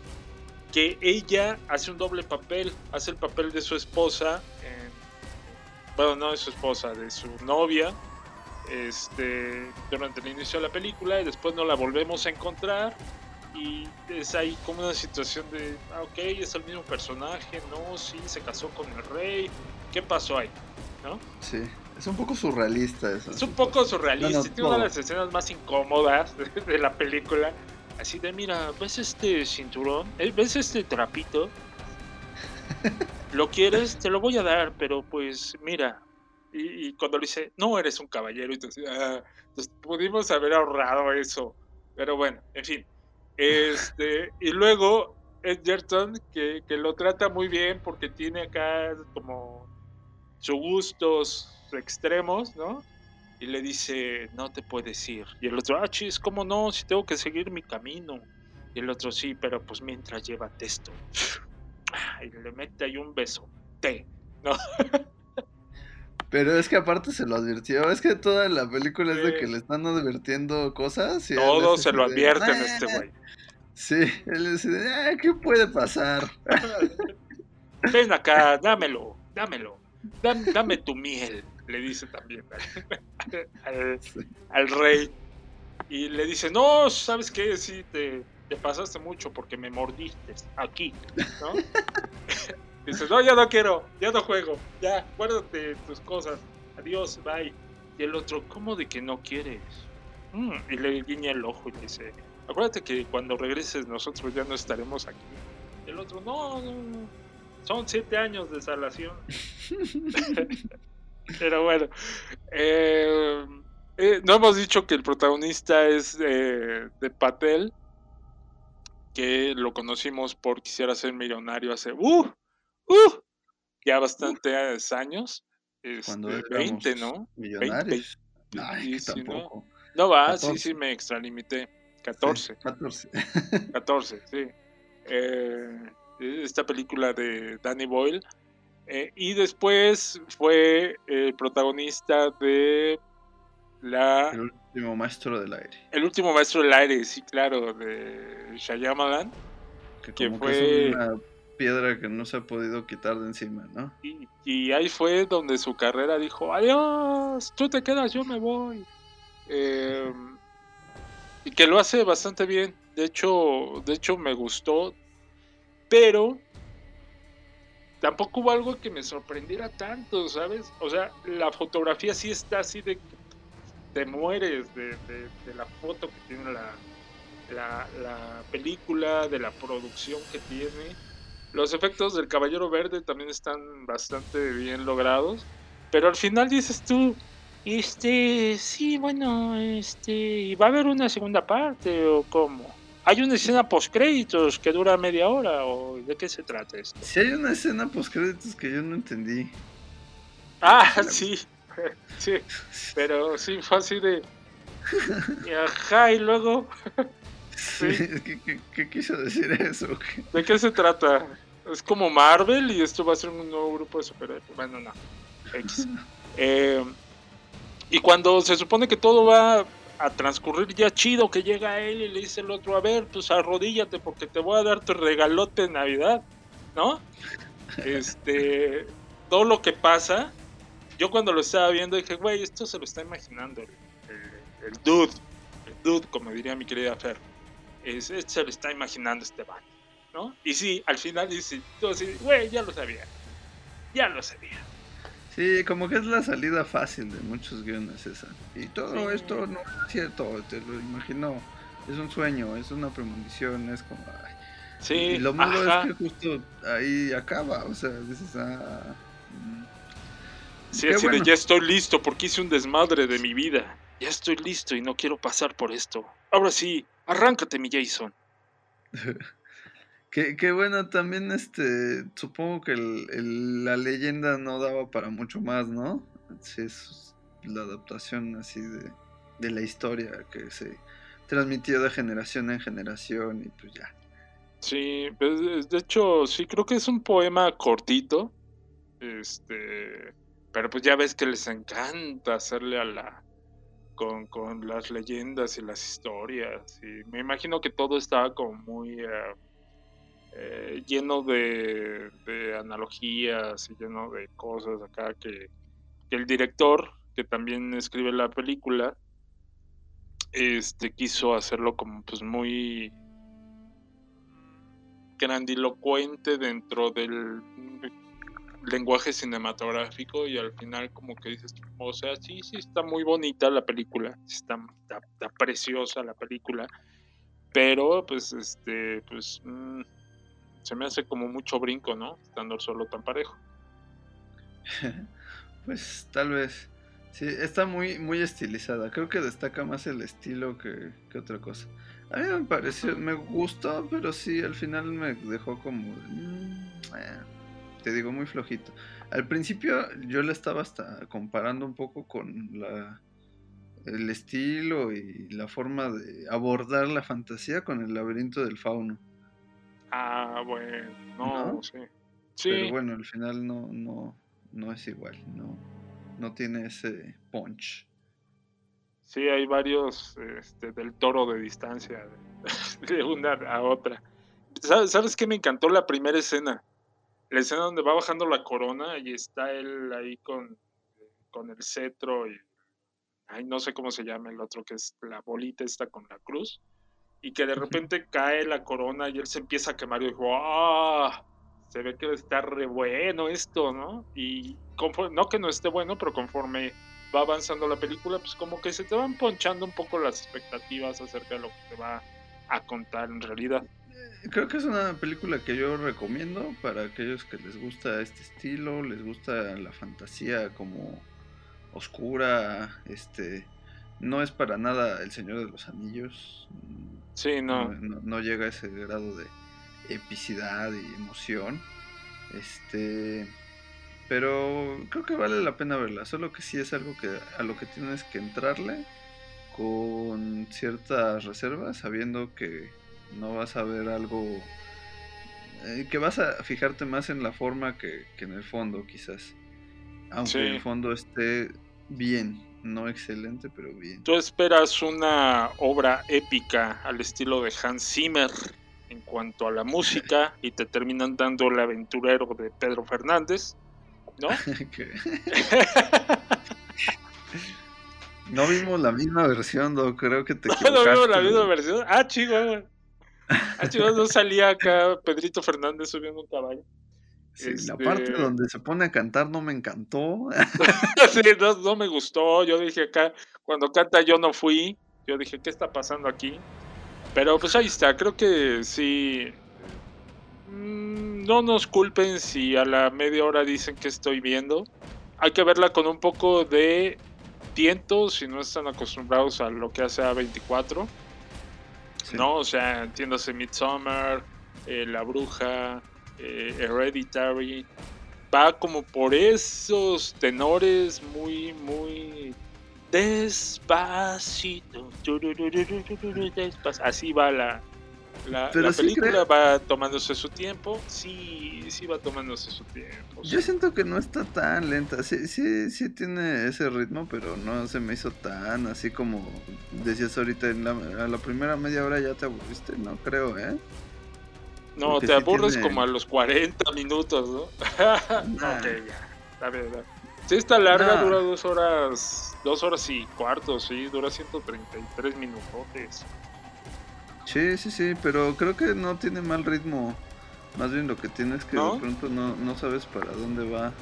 que ella hace un doble papel, hace el papel de su esposa, en- bueno, no de su esposa, de su novia, este, durante el inicio de la película y después no la volvemos a encontrar y es ahí como una situación de, ah, ok, es el mismo personaje, no, sí, se casó con el rey, ¿qué pasó ahí? ¿No? Sí. Es un poco surrealista eso. Es un poco surrealista, No, no, tiene una de las escenas más incómodas de, la película. Así de, mira, ¿ves este cinturón? Eh, ¿Ves este trapito? (laughs) ¿Lo quieres? Te lo voy a dar, pero pues mira. Y, y cuando le dice, no eres un caballero, entonces, ah, pues pudimos haber ahorrado eso. Pero bueno, en fin. Este, (laughs) y luego Edgerton, que, que lo trata muy bien porque tiene acá como sus gustos extremos, ¿no? Y le dice, no te puedes ir. Y el otro, ah, chis, ¿cómo no? Si tengo que seguir mi camino. Y el otro, sí, pero pues mientras llévate esto. (sighs) Y le mete ahí un beso. Te, ¿no? (laughs) Pero es que aparte se lo advirtió. Es que toda la película es de que le están advirtiendo cosas. Y él Todo es se lo advierten a "Ah". este güey. Sí, él dice, ah, ¿qué puede pasar? (laughs) Ven acá, dámelo, dámelo. Dam- dame tu miel, le dice también al, (laughs) al- (laughs) al rey. Y le dice, no, ¿sabes qué? Sí, te, te pasaste mucho porque me mordiste aquí, ¿no? (laughs) dice, no, ya no quiero, ya no juego, ya, guárdate tus cosas, adiós, bye. Y el otro, ¿cómo de que no quieres? "Mm", y le guiña el ojo y le dice, acuérdate que cuando regreses nosotros ya no estaremos aquí. El otro, no, no, no, son siete años de salación. Pero bueno, eh, eh, no hemos dicho que el protagonista es eh, de Patel, que lo conocimos por Quisiera ser millonario hace uh, uh, ya bastantes años. Este, Cuando éramos 20, ¿no? 20, millonarios. Ay, que 19. tampoco. No va, sí, 14. sí, me extralimité. 14. 14. 14, sí. Eh, esta película de Danny Boyle. Eh, y después fue el protagonista de la El último maestro del aire. El último maestro del aire, sí, claro, de Shyamalan. Que Que fue- que es una piedra que no se ha podido quitar de encima, ¿no? Y, y ahí fue donde su carrera dijo, adiós, tú te quedas, yo me voy. Eh, y que lo hace bastante bien. De hecho, de hecho me gustó. Pero tampoco hubo algo que me sorprendiera tanto, ¿sabes? O sea, la fotografía sí está así de que te mueres de, de- de la foto que tiene la, la, la película, de la producción que tiene. Los efectos del Caballero Verde también están bastante bien logrados. Pero al final dices tú, este, sí, bueno, este, ¿y va a haber una segunda parte o cómo? ¿Hay una escena post créditos que dura media hora o de qué se trata esto? Si hay una escena post créditos que yo no entendí. Ah, (laughs) sí, sí, pero sí, fue así de... y Ajá, y luego, Sí, ¿Qué, qué- qué quiso decir eso? ¿de qué se trata? Es como Marvel y esto va a ser un nuevo grupo de superhéroes. Bueno, no. X. (laughs) Eh, y cuando se supone que todo va a transcurrir ya chido, que llega él y le dice el otro, a ver, pues arrodíllate porque te voy a dar tu regalote de Navidad, ¿no? (laughs) Este, todo lo que pasa, yo cuando lo estaba viendo dije, güey, esto se lo está imaginando el, el- el dude, el dude, como diría mi querida Fer. Es, es- se lo está imaginando este vato, ¿no? Y sí, al final dice, güey, ya lo sabía, ya lo sabía. Sí, como que es la salida fácil de muchos guiones esa. Y todo Sí. esto no es cierto, te lo imagino. Es un sueño, es una premonición, es como... ay. Sí, y lo malo ajá. es que justo ahí acaba, o sea, dices, ah... mm. Sí, así bueno. de ya estoy listo porque hice un desmadre de mi vida. Ya estoy listo y no quiero pasar por esto. Ahora sí, arráncate, mi Jason. (laughs) Qué, qué bueno, también este, supongo que el- la leyenda no daba para mucho más, ¿no? Sí, es la adaptación así de, de la historia que se transmitió de generación en generación y pues ya. Sí, pues, de hecho, sí, creo que es un poema cortito. Este, pero pues ya ves que les encanta hacerle a la con, con las leyendas y las historias. Y me imagino que todo estaba como muy eh, eh, lleno de, analogías y lleno de cosas acá que, el director, que también escribe la película, este quiso hacerlo como pues muy grandilocuente dentro del lenguaje cinematográfico y al final como que dices, o sea, sí, sí está muy bonita la película, está, está preciosa la película, pero pues este, pues mm, se me hace como mucho brinco, ¿no? Estando solo tan parejo. (laughs) Pues tal vez. Sí, está muy, muy estilizada. Creo que destaca más el estilo que, que otra cosa. A mí me pareció, me gustó, pero sí, al final me dejó como... mm, eh, te digo, muy flojito. Al principio yo la estaba hasta comparando un poco con la, el estilo y la forma de abordar la fantasía con el laberinto del fauno. Ah, bueno, no, ¿No? sí. Sí, Pero bueno, al final no, no, no es igual, no, no tiene ese punch. sí, hay varios este, del toro de distancia de, (laughs) de una a otra. ¿Sabes, ¿Sabes qué me encantó la primera escena? La escena donde va bajando la corona y está él ahí con, con el cetro y ay, no sé cómo se llama el otro que es la bolita esta con la cruz y que de repente cae la corona y él se empieza a quemar y dijo, ¡ah! Se ve que está re bueno esto, ¿no? Y conforme, no que no esté bueno, pero conforme va avanzando la película, pues como que se te van ponchando un poco las expectativas acerca de lo que te va a contar en realidad. Creo que es una película que yo recomiendo para aquellos que les gusta este estilo, les gusta la fantasía como oscura, este no es para nada El Señor de los Anillos. Sí, no. no, no llega a ese grado de epicidad y emoción. Este, pero creo que vale la pena verla, solo que sí es algo que a lo que tienes que entrarle con ciertas reservas, sabiendo que no vas a ver algo eh, que vas a fijarte más en la forma que, que en el fondo, quizás. Aunque Sí. el fondo esté bien, no excelente, pero bien. Tú esperas una obra épica al estilo de Hans Zimmer en cuanto a la música (laughs) y te terminan dando el aventurero de Pedro Fernández, ¿no? (laughs) No vimos la misma versión, Do, creo que te (laughs) No equivocaste. vimos la misma versión. Ah, chihuahua. Ah, chihuahua, no salía acá Pedrito Fernández subiendo un caballo. Sí, La Este- parte donde se pone a cantar no me encantó. (laughs) Sí, no, no me gustó. Yo dije acá, cuando canta yo no fui. Yo dije, ¿qué está pasando aquí? Pero pues ahí está, creo que sí. mm, No nos culpen si a la media hora dicen que estoy viendo. Hay que verla con un poco de tiento si no están acostumbrados a lo que hace A24. No, o sea, entiéndase Midsommar, eh, La Bruja, eh, Hereditary. Va como por esos tenores muy, muy despacito. Así va la, la, Pero la sí película, va tomándose su tiempo. Sí, sí va tomándose su tiempo. Yo siento que no está tan lenta. Sí, sí, sí tiene ese ritmo, pero no se me hizo tan así como decías ahorita. En la, a la primera media hora ya te aburriste, no creo, ¿eh? No, Porque te sí aburres tiene- como a los 40 minutos, ¿no? (laughs) Nah. ok, ya. Está bien. Sí, está larga, Nah. dura dos horas, dos horas y cuarto, sí, dura 133 minutos. Sí, sí, sí, pero creo que no tiene mal ritmo. Más bien lo que tiene es que ¿No? de pronto no, no sabes para dónde va.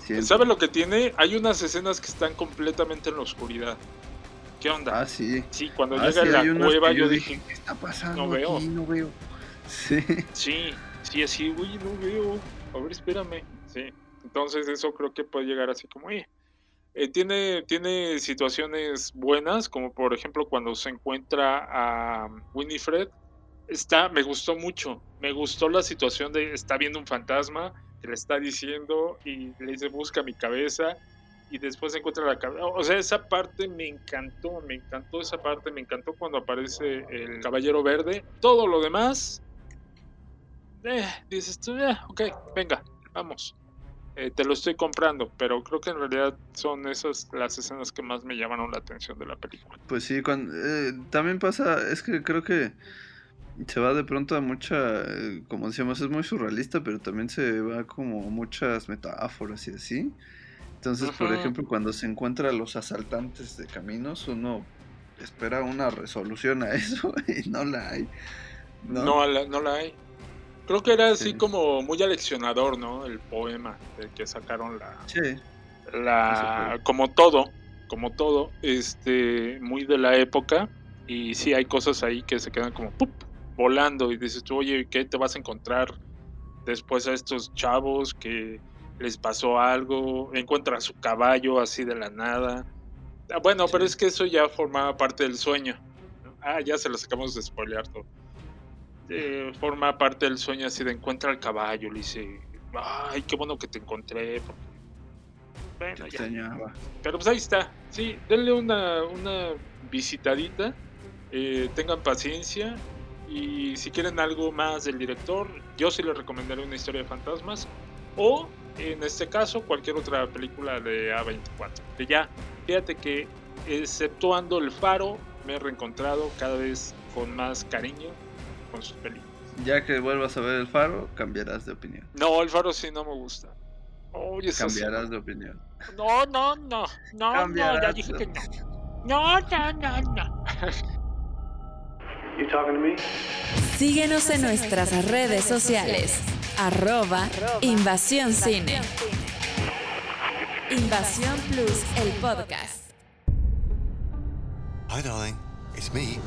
Siento. ¿Sabe lo que tiene? Hay unas escenas que están completamente en la oscuridad. ¿Qué onda? Ah, sí. Sí, cuando Ah, llega sí, a la cueva yo yo dije, ¿qué está pasando no veo. aquí? No veo. Sí. Sí, sí, así, uy, no veo. A ver, espérame. Sí. Entonces eso creo que puede llegar así como, "Oye, eh, tiene, tiene situaciones buenas, como por ejemplo cuando se encuentra a Winifred, está, me gustó mucho, me gustó la situación de está viendo un fantasma le está diciendo y le dice busca mi cabeza y después encuentra la cabeza. O sea, esa parte me encantó, me encantó esa parte, me encantó cuando aparece el caballero verde. Todo lo demás, eh, dices tú, eh, ok, venga, vamos. Eh, te lo estoy comprando, pero creo que en realidad son esas las escenas que más me llamaron la atención de la película. Pues sí, cuando, eh, también pasa, es que creo que se va de pronto a mucha, eh, como decíamos, es muy surrealista, pero también se va como a muchas metáforas y así. Entonces, por ejemplo, cuando se encuentra a los asaltantes de caminos, uno espera una resolución a (laughs) eso y no la hay. No, ¿no? la, no la hay. Creo que era así Sí. como muy aleccionador, ¿no? El poema del que sacaron la, Sí, la como todo, como todo, este, muy de la época. Y sí hay cosas ahí que se quedan como ¡pup! volando y dices tú, oye, ¿qué te vas a encontrar después a estos chavos que les pasó algo? Encuentra su caballo así de la nada. Ah, Bueno, pero es que eso ya formaba parte del sueño. Ah, ya se los acabamos de spoilear todo. Eh, forma parte del sueño así de encuentra el caballo, le dice, ay, qué bueno que te encontré. Bueno, te ya. Pero pues ahí está. Sí, denle una, una visitadita. eh, tengan paciencia. Y si quieren algo más del director, yo sí les recomendaré una historia de fantasmas. O, en este caso, cualquier otra película de A24. Que ya, fíjate que, exceptuando El Faro, me he reencontrado cada vez con más cariño con sus películas. Ya que vuelvas a ver el faro, cambiarás de opinión. No, El Faro sí no me gusta. Cambiarás de opinión. No, no, no. No, no, ya dije de que no. No, no, no, no. You talking to me? Síguenos en nuestras redes sociales. Arroba Invasión Cine. Invasión Plus, el podcast. Hi, darling. It's me.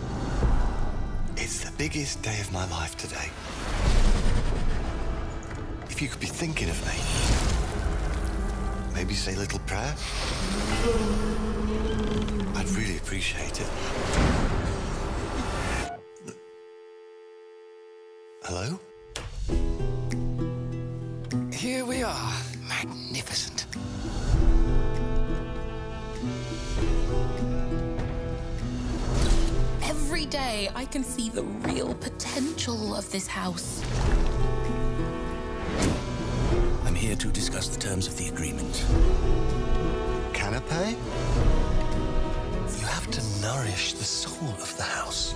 It's the biggest day of my life today. If you could be thinking of me, maybe say a little prayer. I'd really appreciate it. Hello? Day, I can see the real potential of this house. I'm here to discuss the terms of the agreement. Canapé? You have to nourish the soul of the house.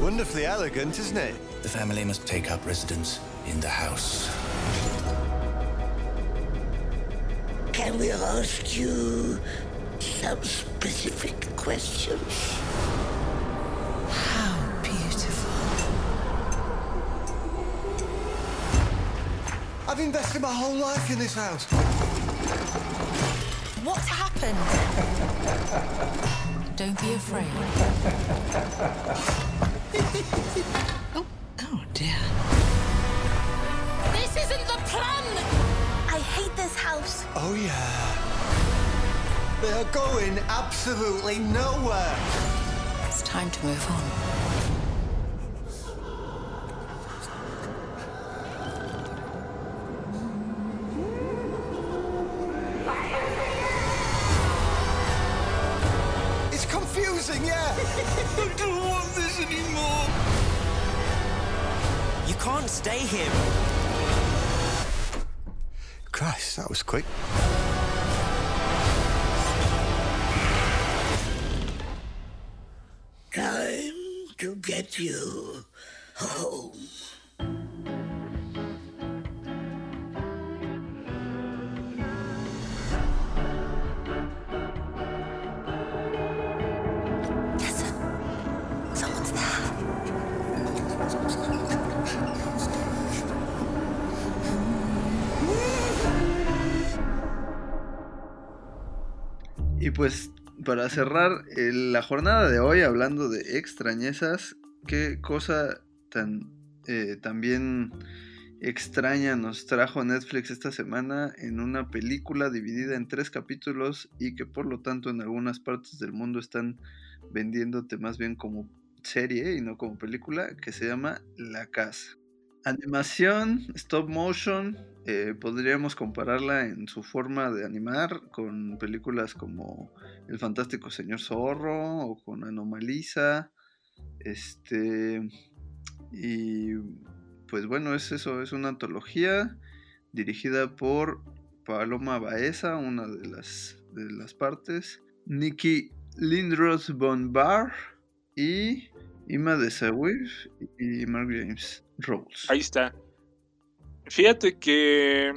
Wonderfully elegant, isn't it? The family must take up residence in the house. Can we ask you some specific questions? I've invested my whole life in this house. What happened? Don't be afraid. (laughs) oh, oh dear. This isn't the plan! I hate this house. Oh, yeah. They're going absolutely nowhere. It's time to move on. Can't stay here. Christ, that was quick. Time to get you para cerrar eh, la jornada de hoy hablando de extrañezas, qué cosa tan eh, también extraña nos trajo Netflix esta semana en una película dividida en tres capítulos y que por lo tanto en algunas partes del mundo están vendiéndote más bien como serie y no como película, que se llama La Casa. Animación, stop motion, eh, podríamos compararla en su forma de animar con películas como El Fantástico Señor Zorro o con Anomalisa. Este. Y pues bueno, es eso, es una antología dirigida por Paloma Baeza, una de las, de las partes. Nikki Lindros Von Bar y Ima de Sawir y Mark James Rose. Ahí está. Fíjate que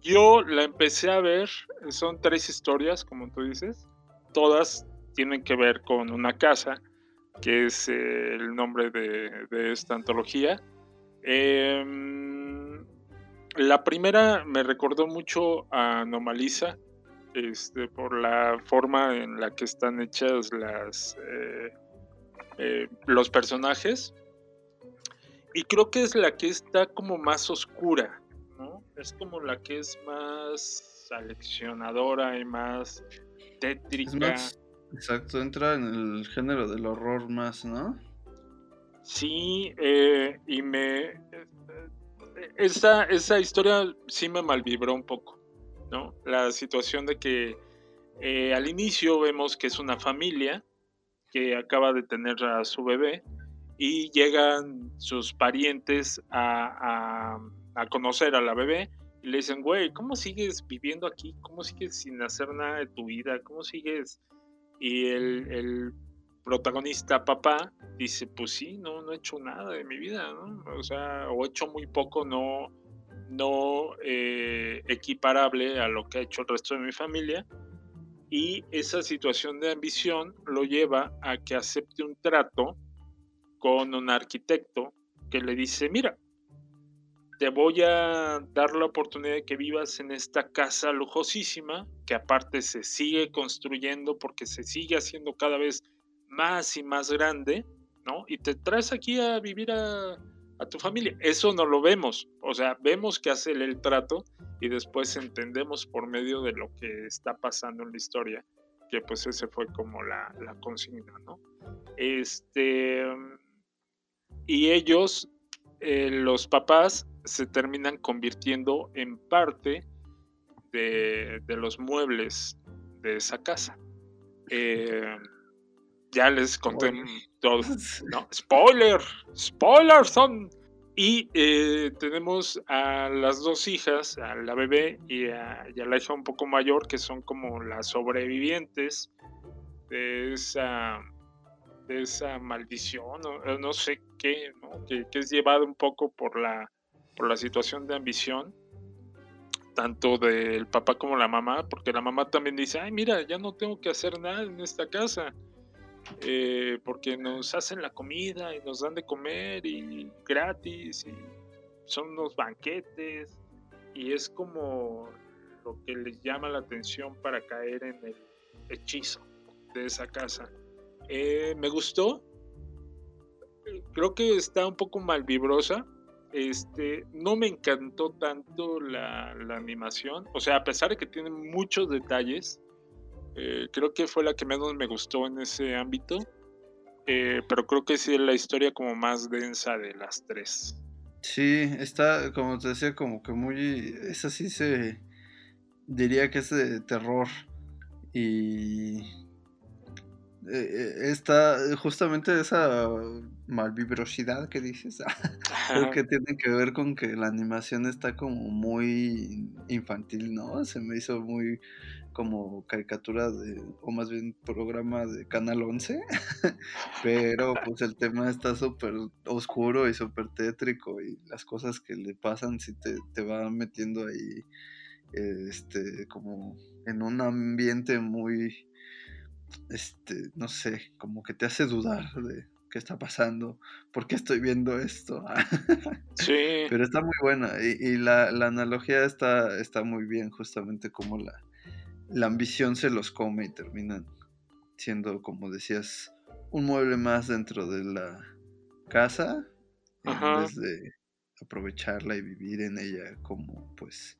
yo la empecé a ver, son tres historias, como tú dices, todas tienen que ver con una casa, que es eh, el nombre de, esta antología. Em, la primera me recordó mucho a Anomalisa, este, por la forma en la que están hechas las, eh, eh, los personajes. Y creo que es la que está como más oscura. Es como la que es más seleccionadora y más tétrica. exacto, entra en el género del horror más, ¿no? Sí, eh, y me... Esa, esa historia sí me malvibró un poco, ¿no? La situación de que eh, al inicio vemos que es una familia que acaba de tener a su bebé y llegan sus parientes a, a, conocer a la bebé y le dicen, güey, ¿cómo sigues viviendo aquí? ¿Cómo sigues sin hacer nada de tu vida? ¿Cómo sigues? Y el, el protagonista, papá, dice, pues sí, no, no he hecho nada de mi vida, ¿no? O sea, o he hecho muy poco, no, no eh, equiparable a lo que ha hecho el resto de mi familia. Y esa situación de ambición lo lleva a que acepte un trato con un arquitecto que le dice, mira, te voy a dar la oportunidad de que vivas en esta casa lujosísima, que aparte se sigue construyendo porque se sigue haciendo cada vez más y más grande, ¿no? Y te traes aquí a vivir a, tu familia. Eso no lo vemos, o sea, vemos que hace el trato y después entendemos por medio de lo que está pasando en la historia, que pues ese fue como la, la consigna, ¿no? Este y ellos, eh, los papás, se terminan convirtiendo en parte de, los muebles de esa casa. Eh, ya les conté todo. (laughs) No, spoiler, spoiler son. Y eh, tenemos a las dos hijas, a la bebé y a, y a, la hija un poco mayor, que son como las sobrevivientes de esa de esa maldición, o no sé qué, Que, es llevado un poco por la, por la situación de ambición, tanto del papá como la mamá, porque la mamá también dice, ay, mira, ya no tengo que hacer nada en esta casa, eh, porque nos hacen la comida y nos dan de comer y gratis, y son unos banquetes, y es como lo que les llama la atención para caer en el hechizo de esa casa. Eh, me gustó. Creo que está un poco mal vibrosa. Este, no me encantó tanto la, animación. O sea, a pesar de que tiene muchos detalles, eh, creo que fue la que menos me gustó en ese ámbito. Eh, pero creo que sí es la historia como más densa de las tres. Sí, está, como te decía, como que muy. Esa sí se. Diría que es de terror. Y eh, eh, está justamente esa malvibrosidad que dices, creo que tiene que ver con que la animación está como muy infantil, ¿no? Se me hizo muy como caricatura de, o más bien programa de Canal 11, (laughs) pero pues el tema está súper oscuro y súper tétrico y las cosas que le pasan si te, te van metiendo ahí, este, como en un ambiente muy este, no sé, como que te hace dudar de qué está pasando, por qué estoy viendo esto. (laughs) sí. Pero está muy buena y, la, analogía está, está muy bien, justamente como la, la ambición se los come y terminan siendo, como decías, un mueble más dentro de la casa en vez de aprovecharla y vivir en ella como pues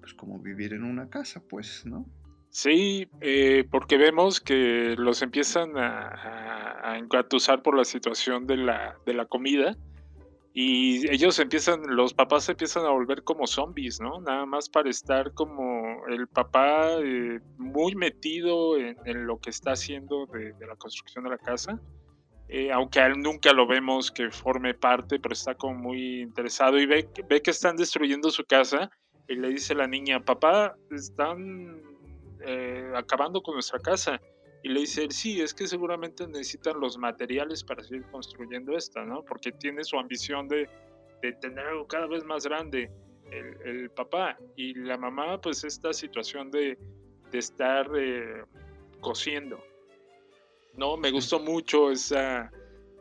pues como vivir en una casa pues no Sí, eh, porque vemos que los empiezan a, a, a engatusar por la situación de la, de la comida y ellos empiezan, los papás se empiezan a volver como zombies, ¿no? Nada más para estar como el papá eh, muy metido en, en, lo que está haciendo de, de la construcción de la casa. Eh, aunque a él nunca lo vemos que forme parte, pero está como muy interesado y ve, ve que están destruyendo su casa y le dice a la niña, papá, están eh, acabando con nuestra casa. Y le dice él, sí, es que seguramente necesitan los materiales para seguir construyendo esta, ¿no? Porque tiene su ambición de, de tener algo cada vez más grande el, el, papá. Y la mamá, pues esta situación de, de estar eh, cosiendo. No, me gustó mucho esa,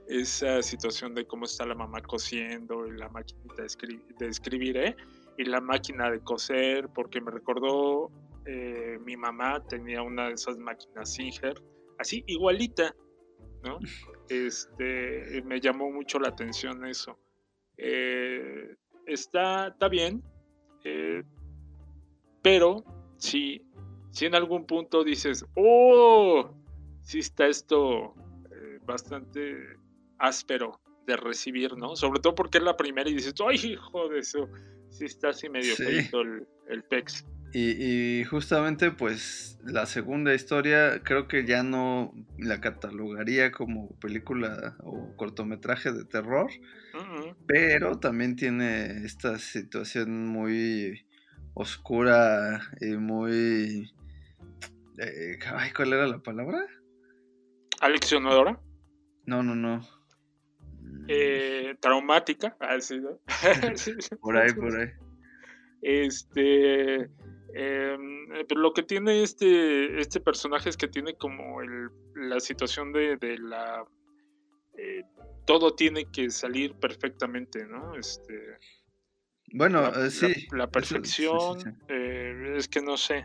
esa situación de cómo está la mamá cosiendo y la maquinita de, escri de escribir, ¿eh? Y la máquina de coser, porque me recordó eh, mi mamá tenía una de esas máquinas Singer, así igualita, ¿no? (laughs) Este, me llamó mucho la atención eso. Eh, está, está bien, eh, pero si, si en algún punto dices, oh, sí está esto eh, bastante áspero de recibir, ¿no? Sobre todo porque es la primera y dices, ay, hijo de eso, sí está así medio sí. el, el pex. Y, y, justamente pues la segunda historia creo que ya no la catalogaría como película o cortometraje de terror, uh -huh. pero también tiene esta situación muy oscura y muy... Eh, ay, ¿Cuál era la palabra? ¿Aleccionadora? No, no, no. Eh, traumática. Ah, sí, ¿no? (laughs) por ahí, por ahí. Este eh, pero lo que tiene este, este personaje es que tiene como el, la situación de, de la... Eh, todo tiene que salir perfectamente, ¿no? Este, bueno, la, eh, sí. La, la perfección, sí, sí, eh, es que no sé.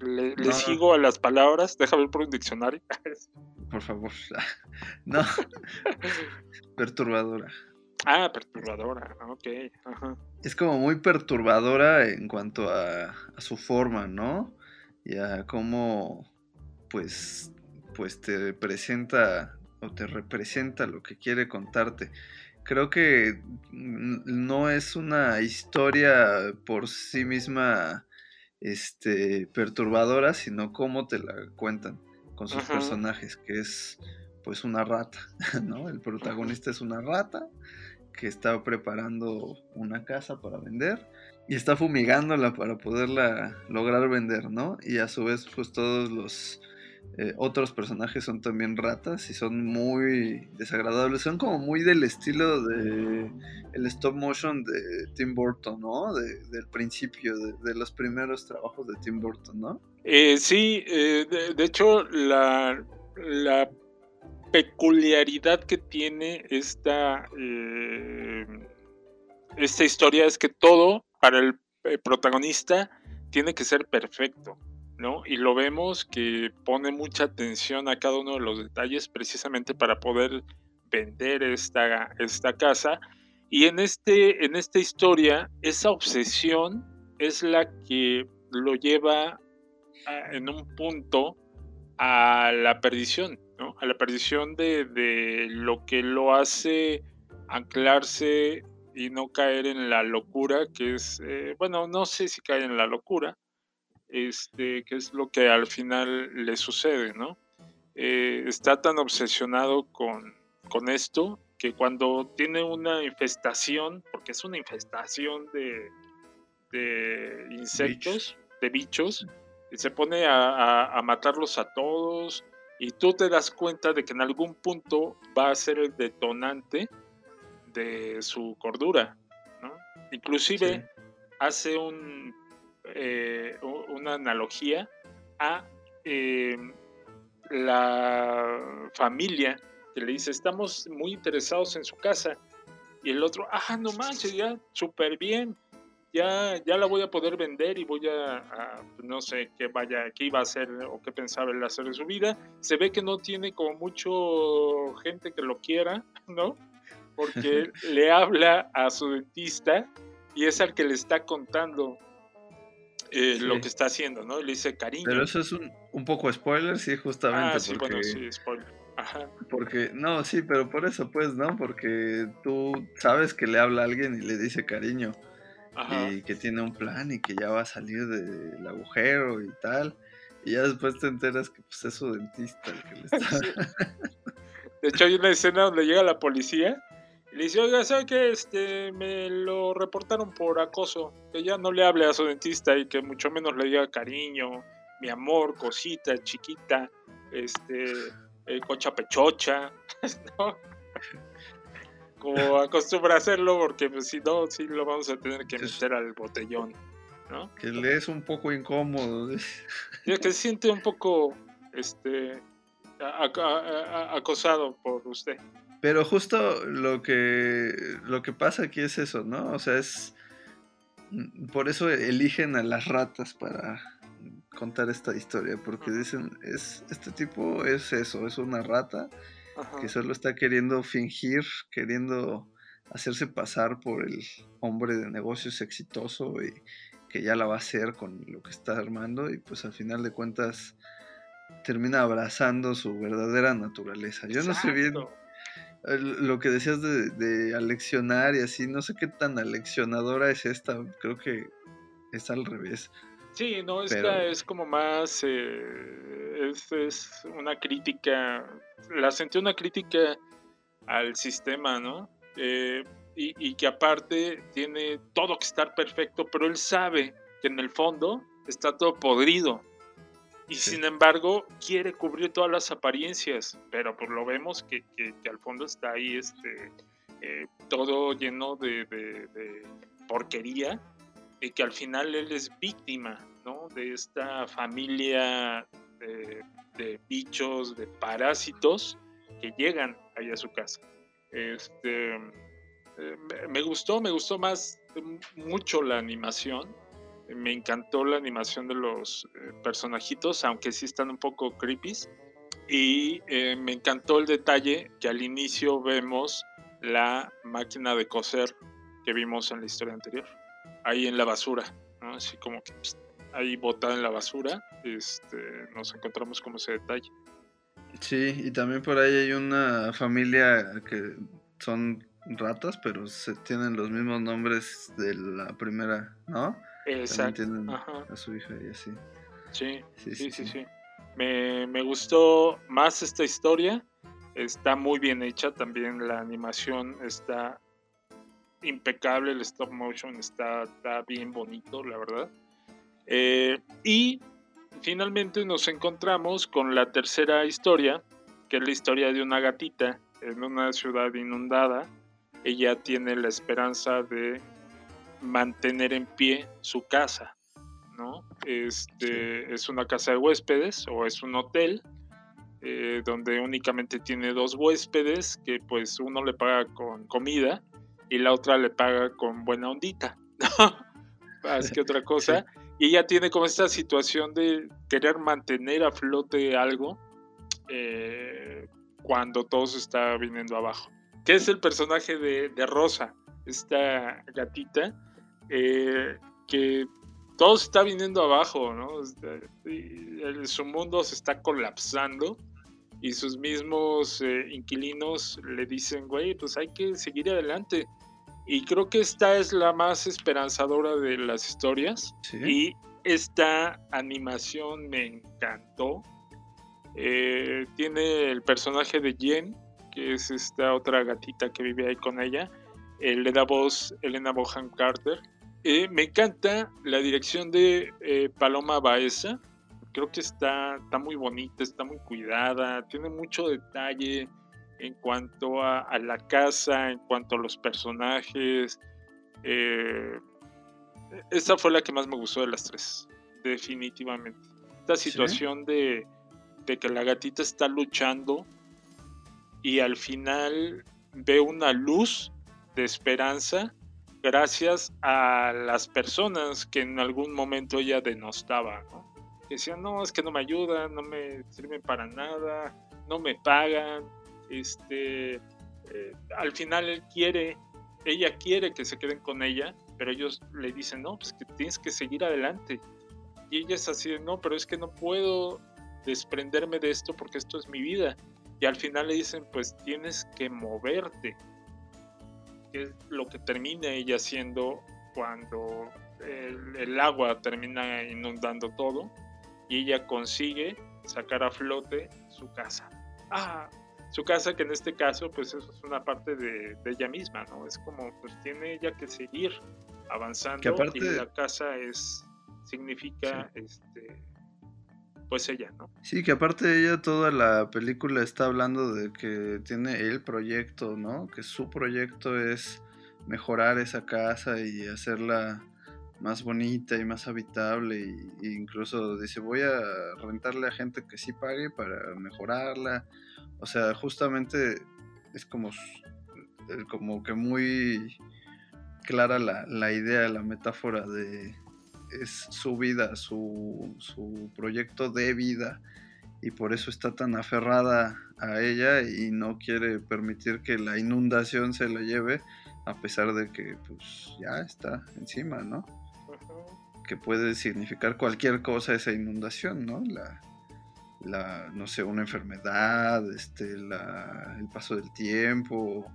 Le, no. le, sigo a las palabras, déjame ver por un diccionario. (laughs) por favor. (laughs) no. (laughs) Perturbadora. Ah, perturbadora, ok. Ajá. Es como muy perturbadora en cuanto a, a, su forma, ¿no? Y a cómo, pues, pues te presenta o te representa lo que quiere contarte. Creo que no es una historia por sí misma este, perturbadora, sino cómo te la cuentan con sus Ajá. personajes, que es pues una rata, (laughs) ¿no? El protagonista es una rata que está preparando una casa para vender y está fumigándola para poderla lograr vender, ¿no? Y a su vez, pues todos los eh, otros personajes son también ratas y son muy desagradables, son como muy del estilo de el stop motion de Tim Burton, ¿no? De, del principio, de, de, los primeros trabajos de Tim Burton, ¿no? Eh, sí, eh, de, de, hecho la, la peculiaridad que tiene esta, eh, esta historia es que todo para el, el, protagonista tiene que ser perfecto, ¿no? Y lo vemos que pone mucha atención a cada uno de los detalles precisamente para poder vender esta, esta casa. Y en, este, en esta historia, esa obsesión es la que lo lleva en un punto a la perdición, ¿no? a la perdición de, de, lo que lo hace anclarse y no caer en la locura, que es, eh, bueno, no sé si cae en la locura, este, que es lo que al final le sucede, ¿no? Eh, está tan obsesionado con, con esto que cuando tiene una infestación, porque es una infestación de, de insectos, Bicho. de bichos, y se pone a, a, a matarlos a todos, y tú te das cuenta de que en algún punto va a ser el detonante de su cordura, ¿no? Inclusive sí. hace un, eh, una analogía a eh, la familia que le dice, estamos muy interesados en su casa, y el otro, ah, no manches, ya, súper bien, ya, ya la voy a poder vender y voy a, a, no sé qué vaya, qué iba a hacer o qué pensaba él hacer de su vida. Se ve que no tiene como mucho gente que lo quiera, ¿no? porque (laughs) le habla a su dentista y es al que le está contando eh, lo que está haciendo, ¿no? Le dice cariño. Pero eso es un, un poco spoiler, sí, justamente. ah, sí, porque, bueno, sí, spoiler. Ajá. porque, no, sí, pero por eso, pues, ¿no? Porque tú sabes que le habla a alguien y le dice cariño. Ajá. Y que tiene un plan y que ya va a salir del agujero y tal. Y ya después te enteras que pues, es su dentista el que le (laughs) está. De hecho, hay una escena donde llega la policía y le dice, oiga, ¿sabe qué? Este, me lo reportaron por acoso. Que ya no le hable a su dentista y que mucho menos le diga cariño, mi amor, cosita, chiquita, este, eh, cocha pechocha, (laughs) ¿no? Como acostumbra hacerlo, porque pues, si no, sí lo vamos a tener que meter al botellón, ¿no? que le es un poco incómodo. Y es que se siente un poco, este, acosado por usted. Pero justo lo que lo que pasa aquí es eso, ¿no? O sea, es mm, por eso eligen a las ratas para contar esta historia, porque dicen es este tipo es eso, es una rata Ajá. que solo está queriendo fingir, queriendo hacerse pasar por el hombre de negocios exitoso y que ya la va a hacer con lo que está armando y pues al final de cuentas termina abrazando su verdadera naturaleza. Yo no sé bien lo que decías de, de aleccionar y así, no sé qué tan aleccionadora es esta, creo que es al revés. Sí, no, esta Pero- es como más, eh, es, es una crítica, la sentí una crítica al sistema, ¿no? Eh, y, y que aparte tiene todo que estar perfecto, pero él sabe que en el fondo está todo podrido. Y sin embargo quiere cubrir todas las apariencias, pero pues lo vemos que, que- que al fondo está ahí este, eh, todo lleno de, de- de porquería y que al final él es víctima ¿no? de esta familia de, bichos, de parásitos que llegan ahí a su casa. Este, eh, me- gustó, me gustó más eh, mucho la animación. Me encantó la animación de los eh, personajitos, aunque sí están un poco creepy. Y me encantó el detalle que al inicio vemos la máquina de coser que vimos en la historia anterior, ahí en la basura, ¿no? así como que ahí botada en la basura, este, nos encontramos como ese detalle. Sí, y también por ahí hay una familia que son ratas, pero se tienen los mismos nombres de la primera, ¿no? Exacto, tienen a su hija y así. Sí, Sí, sí, sí, sí, sí. sí. Me, me gustó más esta historia. Está muy bien hecha también. La animación está impecable. El stop motion está, está bien bonito, la verdad. Eh, y finalmente nos encontramos con la tercera historia, que es la historia de una gatita en una ciudad inundada. Ella tiene la esperanza de mantener en pie su casa. ¿no? Este es una casa de huéspedes o es un hotel eh, donde únicamente tiene dos huéspedes que pues uno le paga con comida y la otra le paga con buena ondita, ¿no? (laughs) Más que otra cosa. Y ella tiene como esta situación de querer mantener a flote algo eh, cuando todo se está viniendo abajo. Que es el personaje de, de Rosa, esta gatita, eh, que todo se está viniendo abajo, ¿no? El- su mundo se está colapsando y sus mismos eh, inquilinos le dicen, güey, pues hay que seguir adelante. Y creo que esta es la más esperanzadora de las historias. Y esta animación me encantó. Eh, tiene el personaje de Jen, que es esta otra gatita que vive ahí con ella. Eh, le da voz Elena Bohan Carter. Eh, me encanta la dirección de eh, Paloma Baeza. Creo que está, está muy bonita, está muy cuidada, tiene mucho detalle en cuanto a, a la casa, en cuanto a los personajes. Eh, esta fue la que más me gustó de las tres, definitivamente. Esta situación de, de que la gatita está luchando y al final ve una luz de esperanza gracias a las personas que en algún momento ella denostaba, ¿no? Que decían, no, es que no me ayudan, no me sirven para nada, no me pagan, este, eh, al final él quiere, ella quiere que se queden con ella, pero ellos le dicen, no, pues que tienes que seguir adelante. Y ella es así no, pero es que no puedo desprenderme de esto porque esto es mi vida. Y al final le dicen, pues tienes que moverte. Que es lo que termina ella haciendo cuando el, el agua termina inundando todo. Y ella consigue sacar a flote su casa. Ah, su casa que en este caso pues eso es una parte de, de ella misma, ¿no? Es como pues tiene ella que seguir avanzando Que aparte- y la casa es significa este pues ella, ¿no? Sí, que aparte ella toda la película está hablando de que tiene el proyecto, ¿no? Que su proyecto es mejorar esa casa y hacerla más bonita y más habitable y, y incluso dice voy a rentarle a gente que sí pague para mejorarla. O sea, justamente es como, como que muy clara la, la idea, la metáfora de es su vida, su, su proyecto de vida y por eso está tan aferrada a ella y no quiere permitir que la inundación se la lleve a pesar de que pues ya está encima, ¿no? Que puede significar cualquier cosa esa inundación, ¿no? La, la no sé, una enfermedad, este, la, el paso del tiempo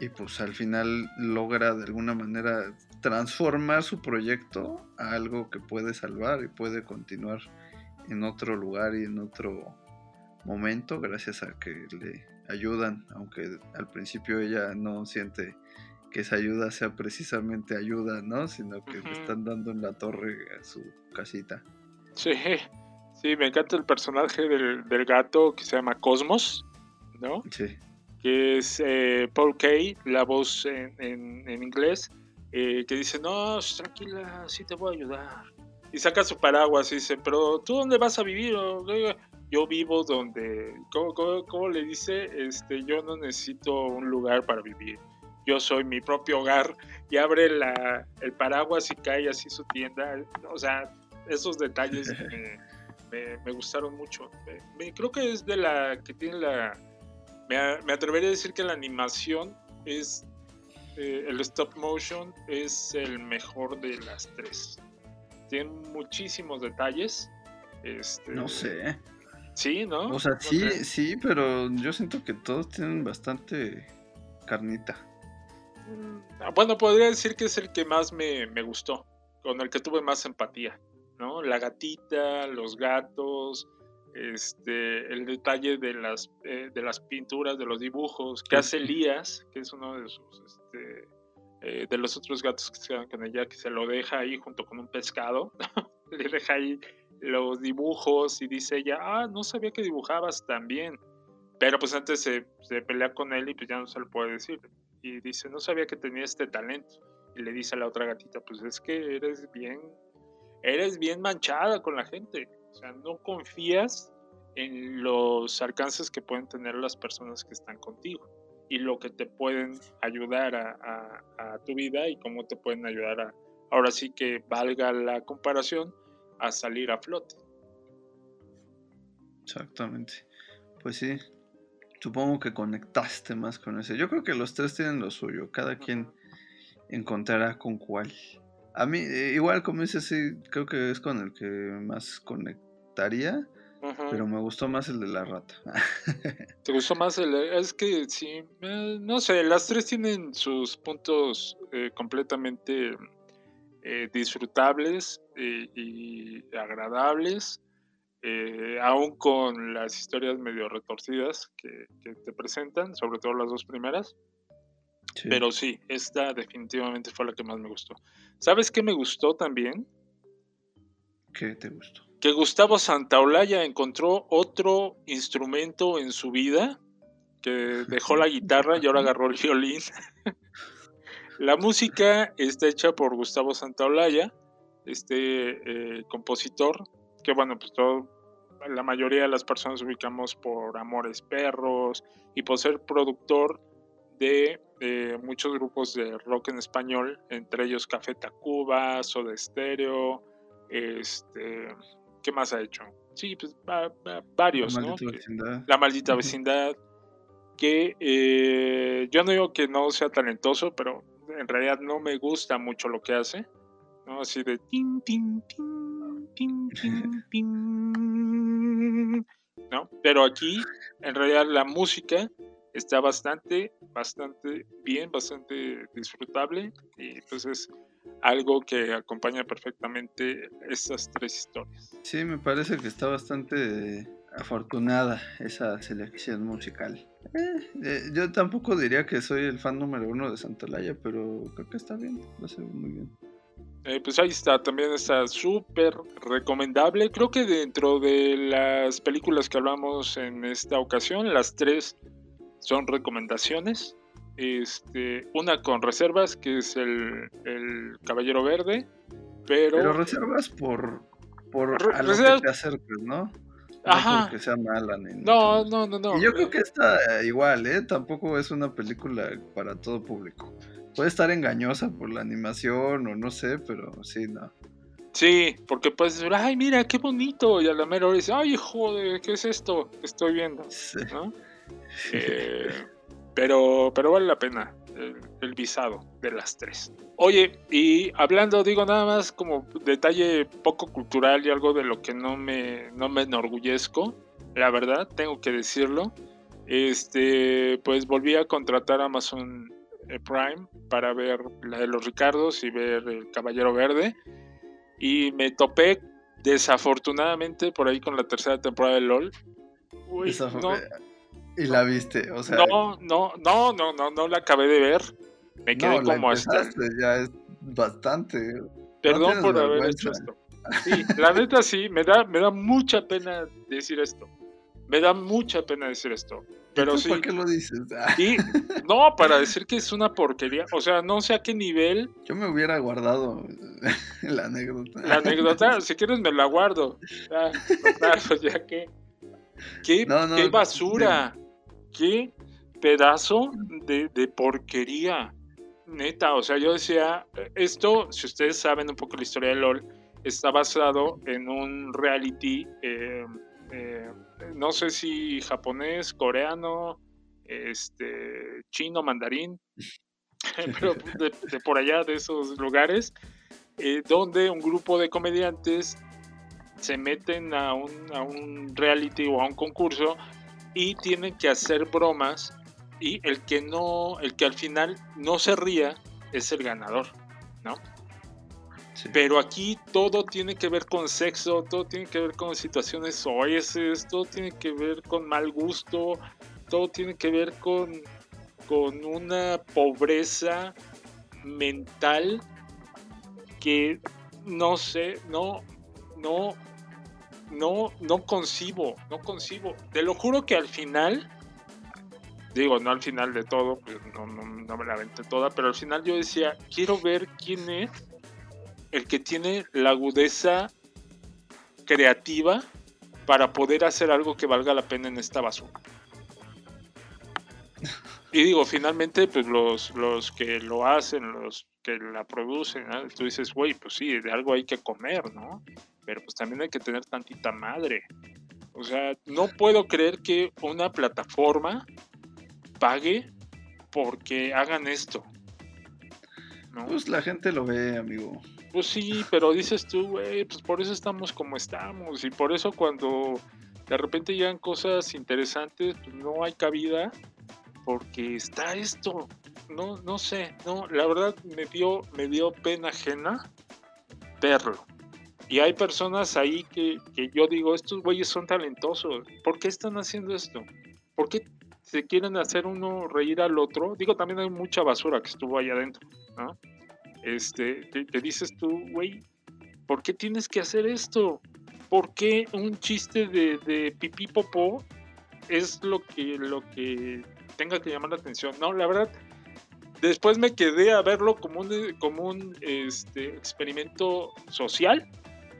y pues al final logra de alguna manera transformar su proyecto a algo que puede salvar y puede continuar en otro lugar y en otro momento gracias a que le ayudan, aunque al principio ella no siente que esa ayuda sea precisamente ayuda, ¿no? Sino que le están dando en la torre a su casita. Sí, sí, me encanta el personaje del, del gato que se llama Cosmos, ¿no? Sí. Que es eh, Paul Kay, la voz en, en- en inglés, eh, que dice, no, tranquila, sí te voy a ayudar. Y saca su paraguas y dice, pero ¿tú dónde vas a vivir? O, "Oiga, Yo vivo donde, ¿cómo, cómo- cómo le dice? Este, yo no necesito un lugar para vivir. Yo soy mi propio hogar. Y abre la, el paraguas y cae así su tienda. O sea, esos detalles (laughs) me, me- me gustaron mucho. Me- me- creo que es de la que tiene la... Me, atrevería a decir que la animación es... eh, el stop motion es el mejor de las tres. Tiene muchísimos detalles. Este, No sé. Sí, ¿no? O sea, ¿No sí, sí, pero yo siento que todos tienen bastante carnita. Ah, Bueno, podría decir que es el que más me, me gustó, con el que tuve más empatía, ¿no? La gatita, los gatos, este, el detalle de las, eh, de las pinturas, de los dibujos que hace Elías, que es uno de sus, este, eh, de los otros gatos que se quedan con ella, que se lo deja ahí junto con un pescado, (laughs) le deja ahí los dibujos y dice ella, ah, no sabía que dibujabas tan bien. Pero pues antes se, se pelea con él y pues ya no se lo puede decir. Y dice, no sabía que tenía este talento. Y le dice a la otra gatita, pues es que eres bien, eres bien manchada con la gente. O sea, no confías en los alcances que pueden tener las personas que están contigo y lo que te pueden ayudar a, a- a tu vida y cómo te pueden ayudar a, ahora sí que valga la comparación, a salir a flote. Exactamente. Pues sí, supongo que conectaste más con ese. Yo creo que los tres tienen lo suyo, cada quien encontrará con cuál. A mí, eh, igual como dices, sí, creo que es con el que más conectaría, pero me gustó más el de la rata. (laughs) ¿Te gustó más el.? Es que sí, eh, no sé, las tres tienen sus puntos eh, completamente eh, disfrutables y agradables, aún con las historias medio retorcidas que, que te presentan, sobre todo las dos primeras. Sí. Pero sí, esta definitivamente fue la que más me gustó. ¿Sabes qué me gustó también? ¿Qué te gustó? que Gustavo Santaolalla encontró otro instrumento en su vida, que dejó la guitarra y ahora agarró el violín. (laughs) la música está hecha por Gustavo Santaolalla, este eh, compositor, que bueno, pues todo, la mayoría de las personas ubicamos por Amores Perros y por ser productor de eh, muchos grupos de rock en español, entre ellos Café Tacuba, Soda Stereo, este, ¿qué más ha hecho? Sí, pues va- va- varios, La ¿no? maldita vecindad. La maldita vecindad. que eh, yo no digo que no sea talentoso, pero en realidad no me gusta mucho lo que hace. ¿no? Así de tin, tin, tin, tin, tin, (laughs) tin. ¿no? Pero aquí, en realidad, la música está bastante, bastante bien, bastante disfrutable. Y entonces algo que acompaña perfectamente estas tres historias. Sí, me parece que está bastante afortunada esa selección musical. Eh, eh, yo tampoco diría que soy el fan número uno de Santolaya, pero creo que está bien, lo hace muy bien. Eh, pues ahí está, también está súper recomendable. Creo que dentro de las películas que hablamos en esta ocasión, las tres son recomendaciones. Este, una con reservas, que es el, el Caballero Verde, pero... Pero reservas por, por Re- a lo reservas- que te acerques, ¿no? Ajá. No porque sea mala ni No, no, no, no. Y yo creo que está igual, ¿eh? Tampoco es una película para todo público. Puede estar engañosa por la animación o no sé, pero sí, no. Sí, porque puedes decir, ay, mira, qué bonito. Y a la mera hora dices, ay, joder, ¿qué es esto que estoy viendo? ¿No? Eh, pero, pero vale la pena el, el visado de las tres. Oye, y hablando, digo nada más como detalle poco cultural y algo de lo que no me, no me enorgullezco, la verdad, tengo que decirlo. Este, pues volví a contratar a Amazon eh, Prime para ver la de los Ricardos y ver el Caballero Verde. Y me topé desafortunadamente por ahí con la tercera temporada de LOL. Uy, no, Y la viste, o sea. no, no, no, no, no, no la acabé de ver. Me quedé no, como hasta. ya es bastante. Perdón por haber hecho esto. Sí, la neta sí, me da, me da mucha pena decir esto. Me da mucha pena decir esto. Pero sí. ¿Para qué lo dices? Ah, Y no, para decir que es una porquería. O sea, no sé a qué nivel. Yo me hubiera guardado la anécdota. La anécdota, si quieres me la guardo. Pues ya que. ¿Qué, No, no, qué basura? ¿Qué pedazo de, de porquería? Neta, o sea, yo decía, esto, si ustedes saben un poco la historia de LOL, está basado en un reality, eh, eh, no sé si japonés, coreano, este, chino, mandarín, (laughs) pero de, de por allá, de esos lugares, eh, donde un grupo de comediantes se meten a un, a un reality o a un concurso y tienen que hacer bromas y el que no, el que al final no se ría es el ganador, ¿no? Pero aquí todo tiene que ver con sexo, todo tiene que ver con situaciones soeces, todo tiene que ver con mal gusto, todo tiene que ver con, con una pobreza mental que no sé, no, no, no, no concibo, no concibo. Te lo juro que al final, digo, no al final de todo, pues no, no, no me la aventé toda, pero al final yo decía, quiero ver quién es el que tiene la agudeza creativa para poder hacer algo que valga la pena en esta basura. Y digo, finalmente, pues los, los que lo hacen, los que la producen, ¿no? tú dices, güey, pues sí, de algo hay que comer, ¿no? Pero pues también hay que tener tantita madre. O sea, no puedo creer que una plataforma pague porque hagan esto. ¿no? Pues la gente lo ve, amigo. Pues sí, pero dices tú, güey, pues por eso estamos como estamos. Y por eso cuando de repente llegan cosas interesantes, pues no hay cabida. Porque está esto. No, no sé, no, la verdad me dio, me dio pena ajena verlo. Y hay personas ahí que, que yo digo, estos güeyes son talentosos. ¿Por qué están haciendo esto? ¿Por qué se quieren hacer uno reír al otro? Digo, también hay mucha basura que estuvo ahí adentro. Este, te, te dices tú, güey, ¿por qué tienes que hacer esto? ¿Por qué un chiste de, de pipí popó es lo que, lo que tenga que llamar la atención? No, la verdad, después me quedé a verlo como un, como un este, experimento social,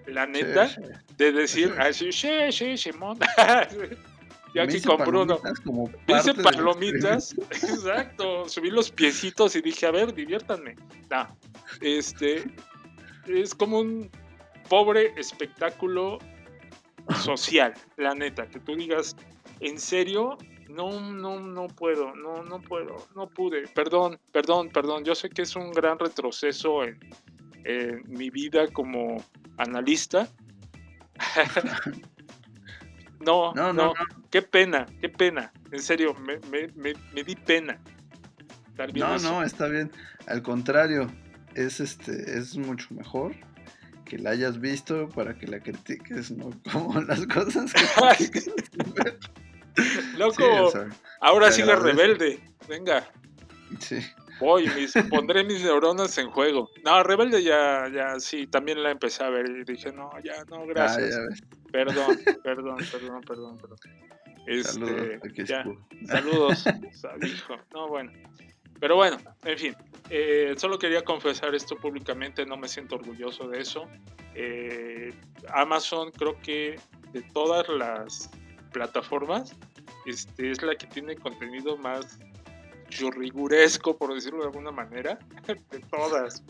la neta, Sí, sí. de decir, así, sí, sí, Simón. (laughs) Yo aquí como Me hice palomitas, (laughs) exacto. Subí los piecitos y dije, a ver, diviértanme. No, este es como un pobre espectáculo social, la neta. Que tú digas, en serio, No, no, no puedo, no, no puedo, no pude. Perdón, perdón, perdón. Yo sé que es un gran retroceso en, en mi vida como analista. (laughs) no, No, no, no, qué pena, qué pena. En serio, me, me, me, me di pena. No, eso. no, está bien. Al contrario, es este, es mucho mejor que la hayas visto para que la critiques, ¿no? (laughs) Como las cosas que. (laughs) Loco, Sí, o sea, ahora sigue rebelde. Venga, Sí. Voy, mis, (laughs) pondré mis neuronas en juego. No, rebelde ya, ya, sí, también la empecé a ver y dije, no, ya, no, gracias. Ah, ya ves. (laughs) Perdón, perdón, perdón, perdón, perdón. Saludos, Este, aquí ya, saludos, (laughs) hijo. No, bueno. Pero bueno, en fin, eh, solo quería confesar esto públicamente, no me siento orgulloso de eso. Eh, Amazon creo que de todas las plataformas este, es la que tiene contenido más riguresco, por decirlo de alguna manera, (laughs) de todas.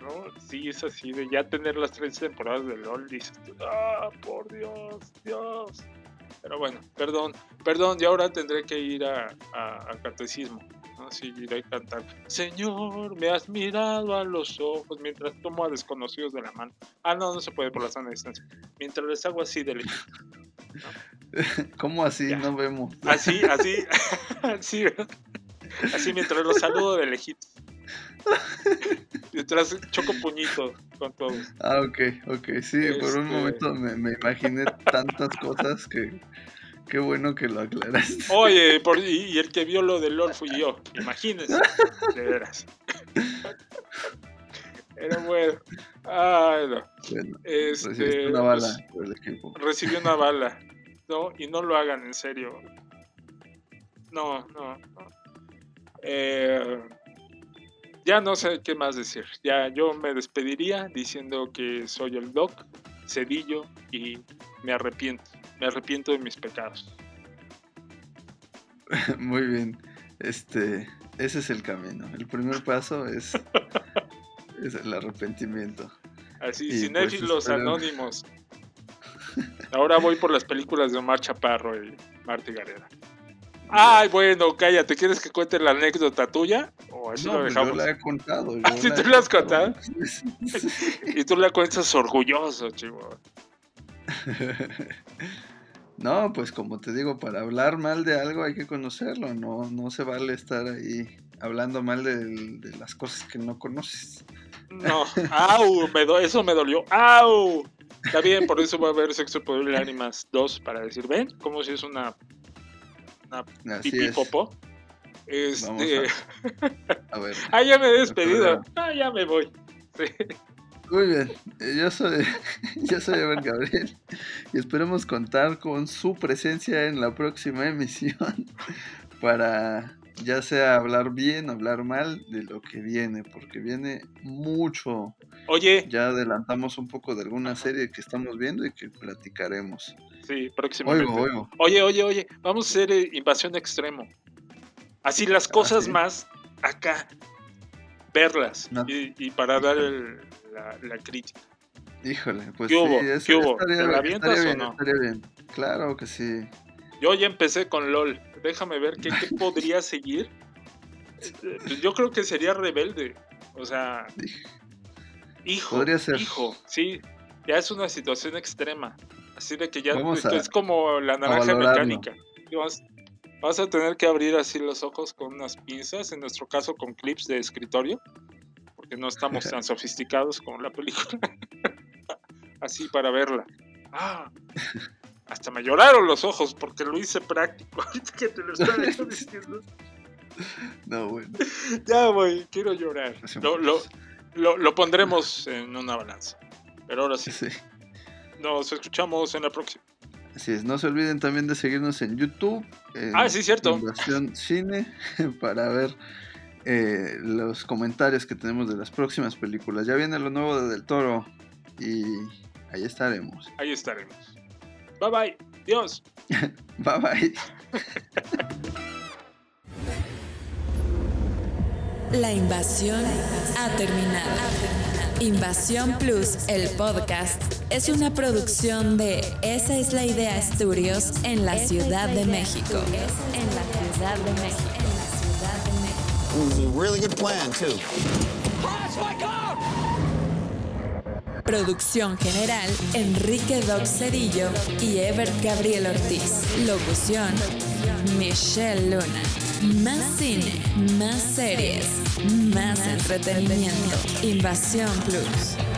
¿no? Sí, es así, de ya tener las tres temporadas de LOL, dices, ah, por Dios, Dios. Pero bueno, perdón, perdón, y ahora tendré que ir a, catecismo. ¿no? Sí, iré a cantar, Señor, me has mirado a los ojos mientras tomo a desconocidos de la mano. Ah, no, no se puede por la sana distancia. Mientras les hago así de lejos. (laughs) ¿Cómo así? No vemos. Así, así, (laughs) así. Así mientras los saludo de lejitos. Mientras choco puñitos con todos. Ah, ok, ok. Sí, por un Este- momento me, me imaginé tantas cosas que qué bueno que lo aclaraste. Oye, por- y, y el que vio lo del LOL fui yo. Imagínense. De veras. Pero bueno. Ay, no. Bueno, Este, recibiste una bala pues, por el equipo. recibí una bala. No, y no lo hagan en serio. No, no, no. Eh, ya no sé qué más decir. Ya yo me despediría diciendo que soy el Doc, Cedillo, y me arrepiento. Me arrepiento de mis pecados. (laughs) Muy bien. Este, ese es el camino. El primer paso es, (laughs) es el arrepentimiento. Así, pues, cinéfilos espero- anónimos. Ahora voy por las películas de Omar Chaparro y Marta Gareda. Ay, bueno, cállate. ¿Quieres que cuente la anécdota tuya? O así No, lo pues dejamos. yo la he contado. yo (laughs) ¿Ah, sí la tú la has contado. (laughs) (laughs) Y tú la cuentas orgulloso, chivo. No, pues como te digo, para hablar mal de algo hay que conocerlo, no, no se vale estar ahí hablando mal de, las cosas que no conoces. No, au, me do- eso me dolió. Au. Está bien, por eso va a haber Sexo Poder y Ánimas 2 para decir, ven, como si es una, una Así pipí es. popó. Este, (laughs) A ver. ah, ya me he despedido. Ah, ya me voy. Sí. Muy bien, eh, yo soy, (laughs) yo soy Ever Gabriel y esperemos contar con su presencia en la próxima emisión (laughs) para ya sea hablar bien, hablar mal de lo que viene, porque viene mucho. Oye, Ya adelantamos un poco de alguna serie que estamos viendo y que platicaremos. sí, próximamente. Oigo, oigo. Oye, oye, oye, vamos a hacer eh, invasión extremo. Así las cosas ¿sí? más acá, verlas No. y, y para dar el- la, la crítica. Híjole, pues ¿Qué hubo? sí, eso ¿Qué hubo? estaría, ¿Te la o bien, no? estaría bien. Claro que sí. Yo ya empecé con LOL. Déjame ver qué, qué podría (laughs) seguir. Pues Yo creo que sería rebelde. O sea, hijo, Podría ser. hijo, sí. Ya es una situación extrema. Así de que ya Vamos es, a- como la naranja mecánica. Vas, vas a tener que abrir así los ojos con unas pinzas, en nuestro caso con clips de escritorio, porque no estamos tan (laughs) sofisticados como la película. (laughs) así para verla. Ah, hasta me lloraron los ojos porque lo hice práctico. (laughs) Ahorita que te lo estaba yo (laughs) diciendo. No, bueno. Ya, güey, quiero llorar. Lo, lo, lo, lo pondremos en una balanza. Pero ahora sí. Sí. Nos escuchamos en la próxima. Así es, no se olviden también de seguirnos en YouTube. en Ah, sí, cierto. Invasión Cine (laughs) para ver eh, los comentarios que tenemos de las próximas películas. Ya viene lo nuevo de Del Toro y ahí estaremos. Ahí estaremos. Bye bye. Dios. (laughs) Bye bye. La invasión ha terminado. Invasión Plus, el podcast, es una producción de Esa es la idea Estudios en la Ciudad de México. En la Ciudad de México. It was a really good plan, too. Producción general, Enrique Doc y Ever Gabriel Ortiz. Locución, Michelle Luna. Más cine, más series, más entretenimiento. Invasión Plus.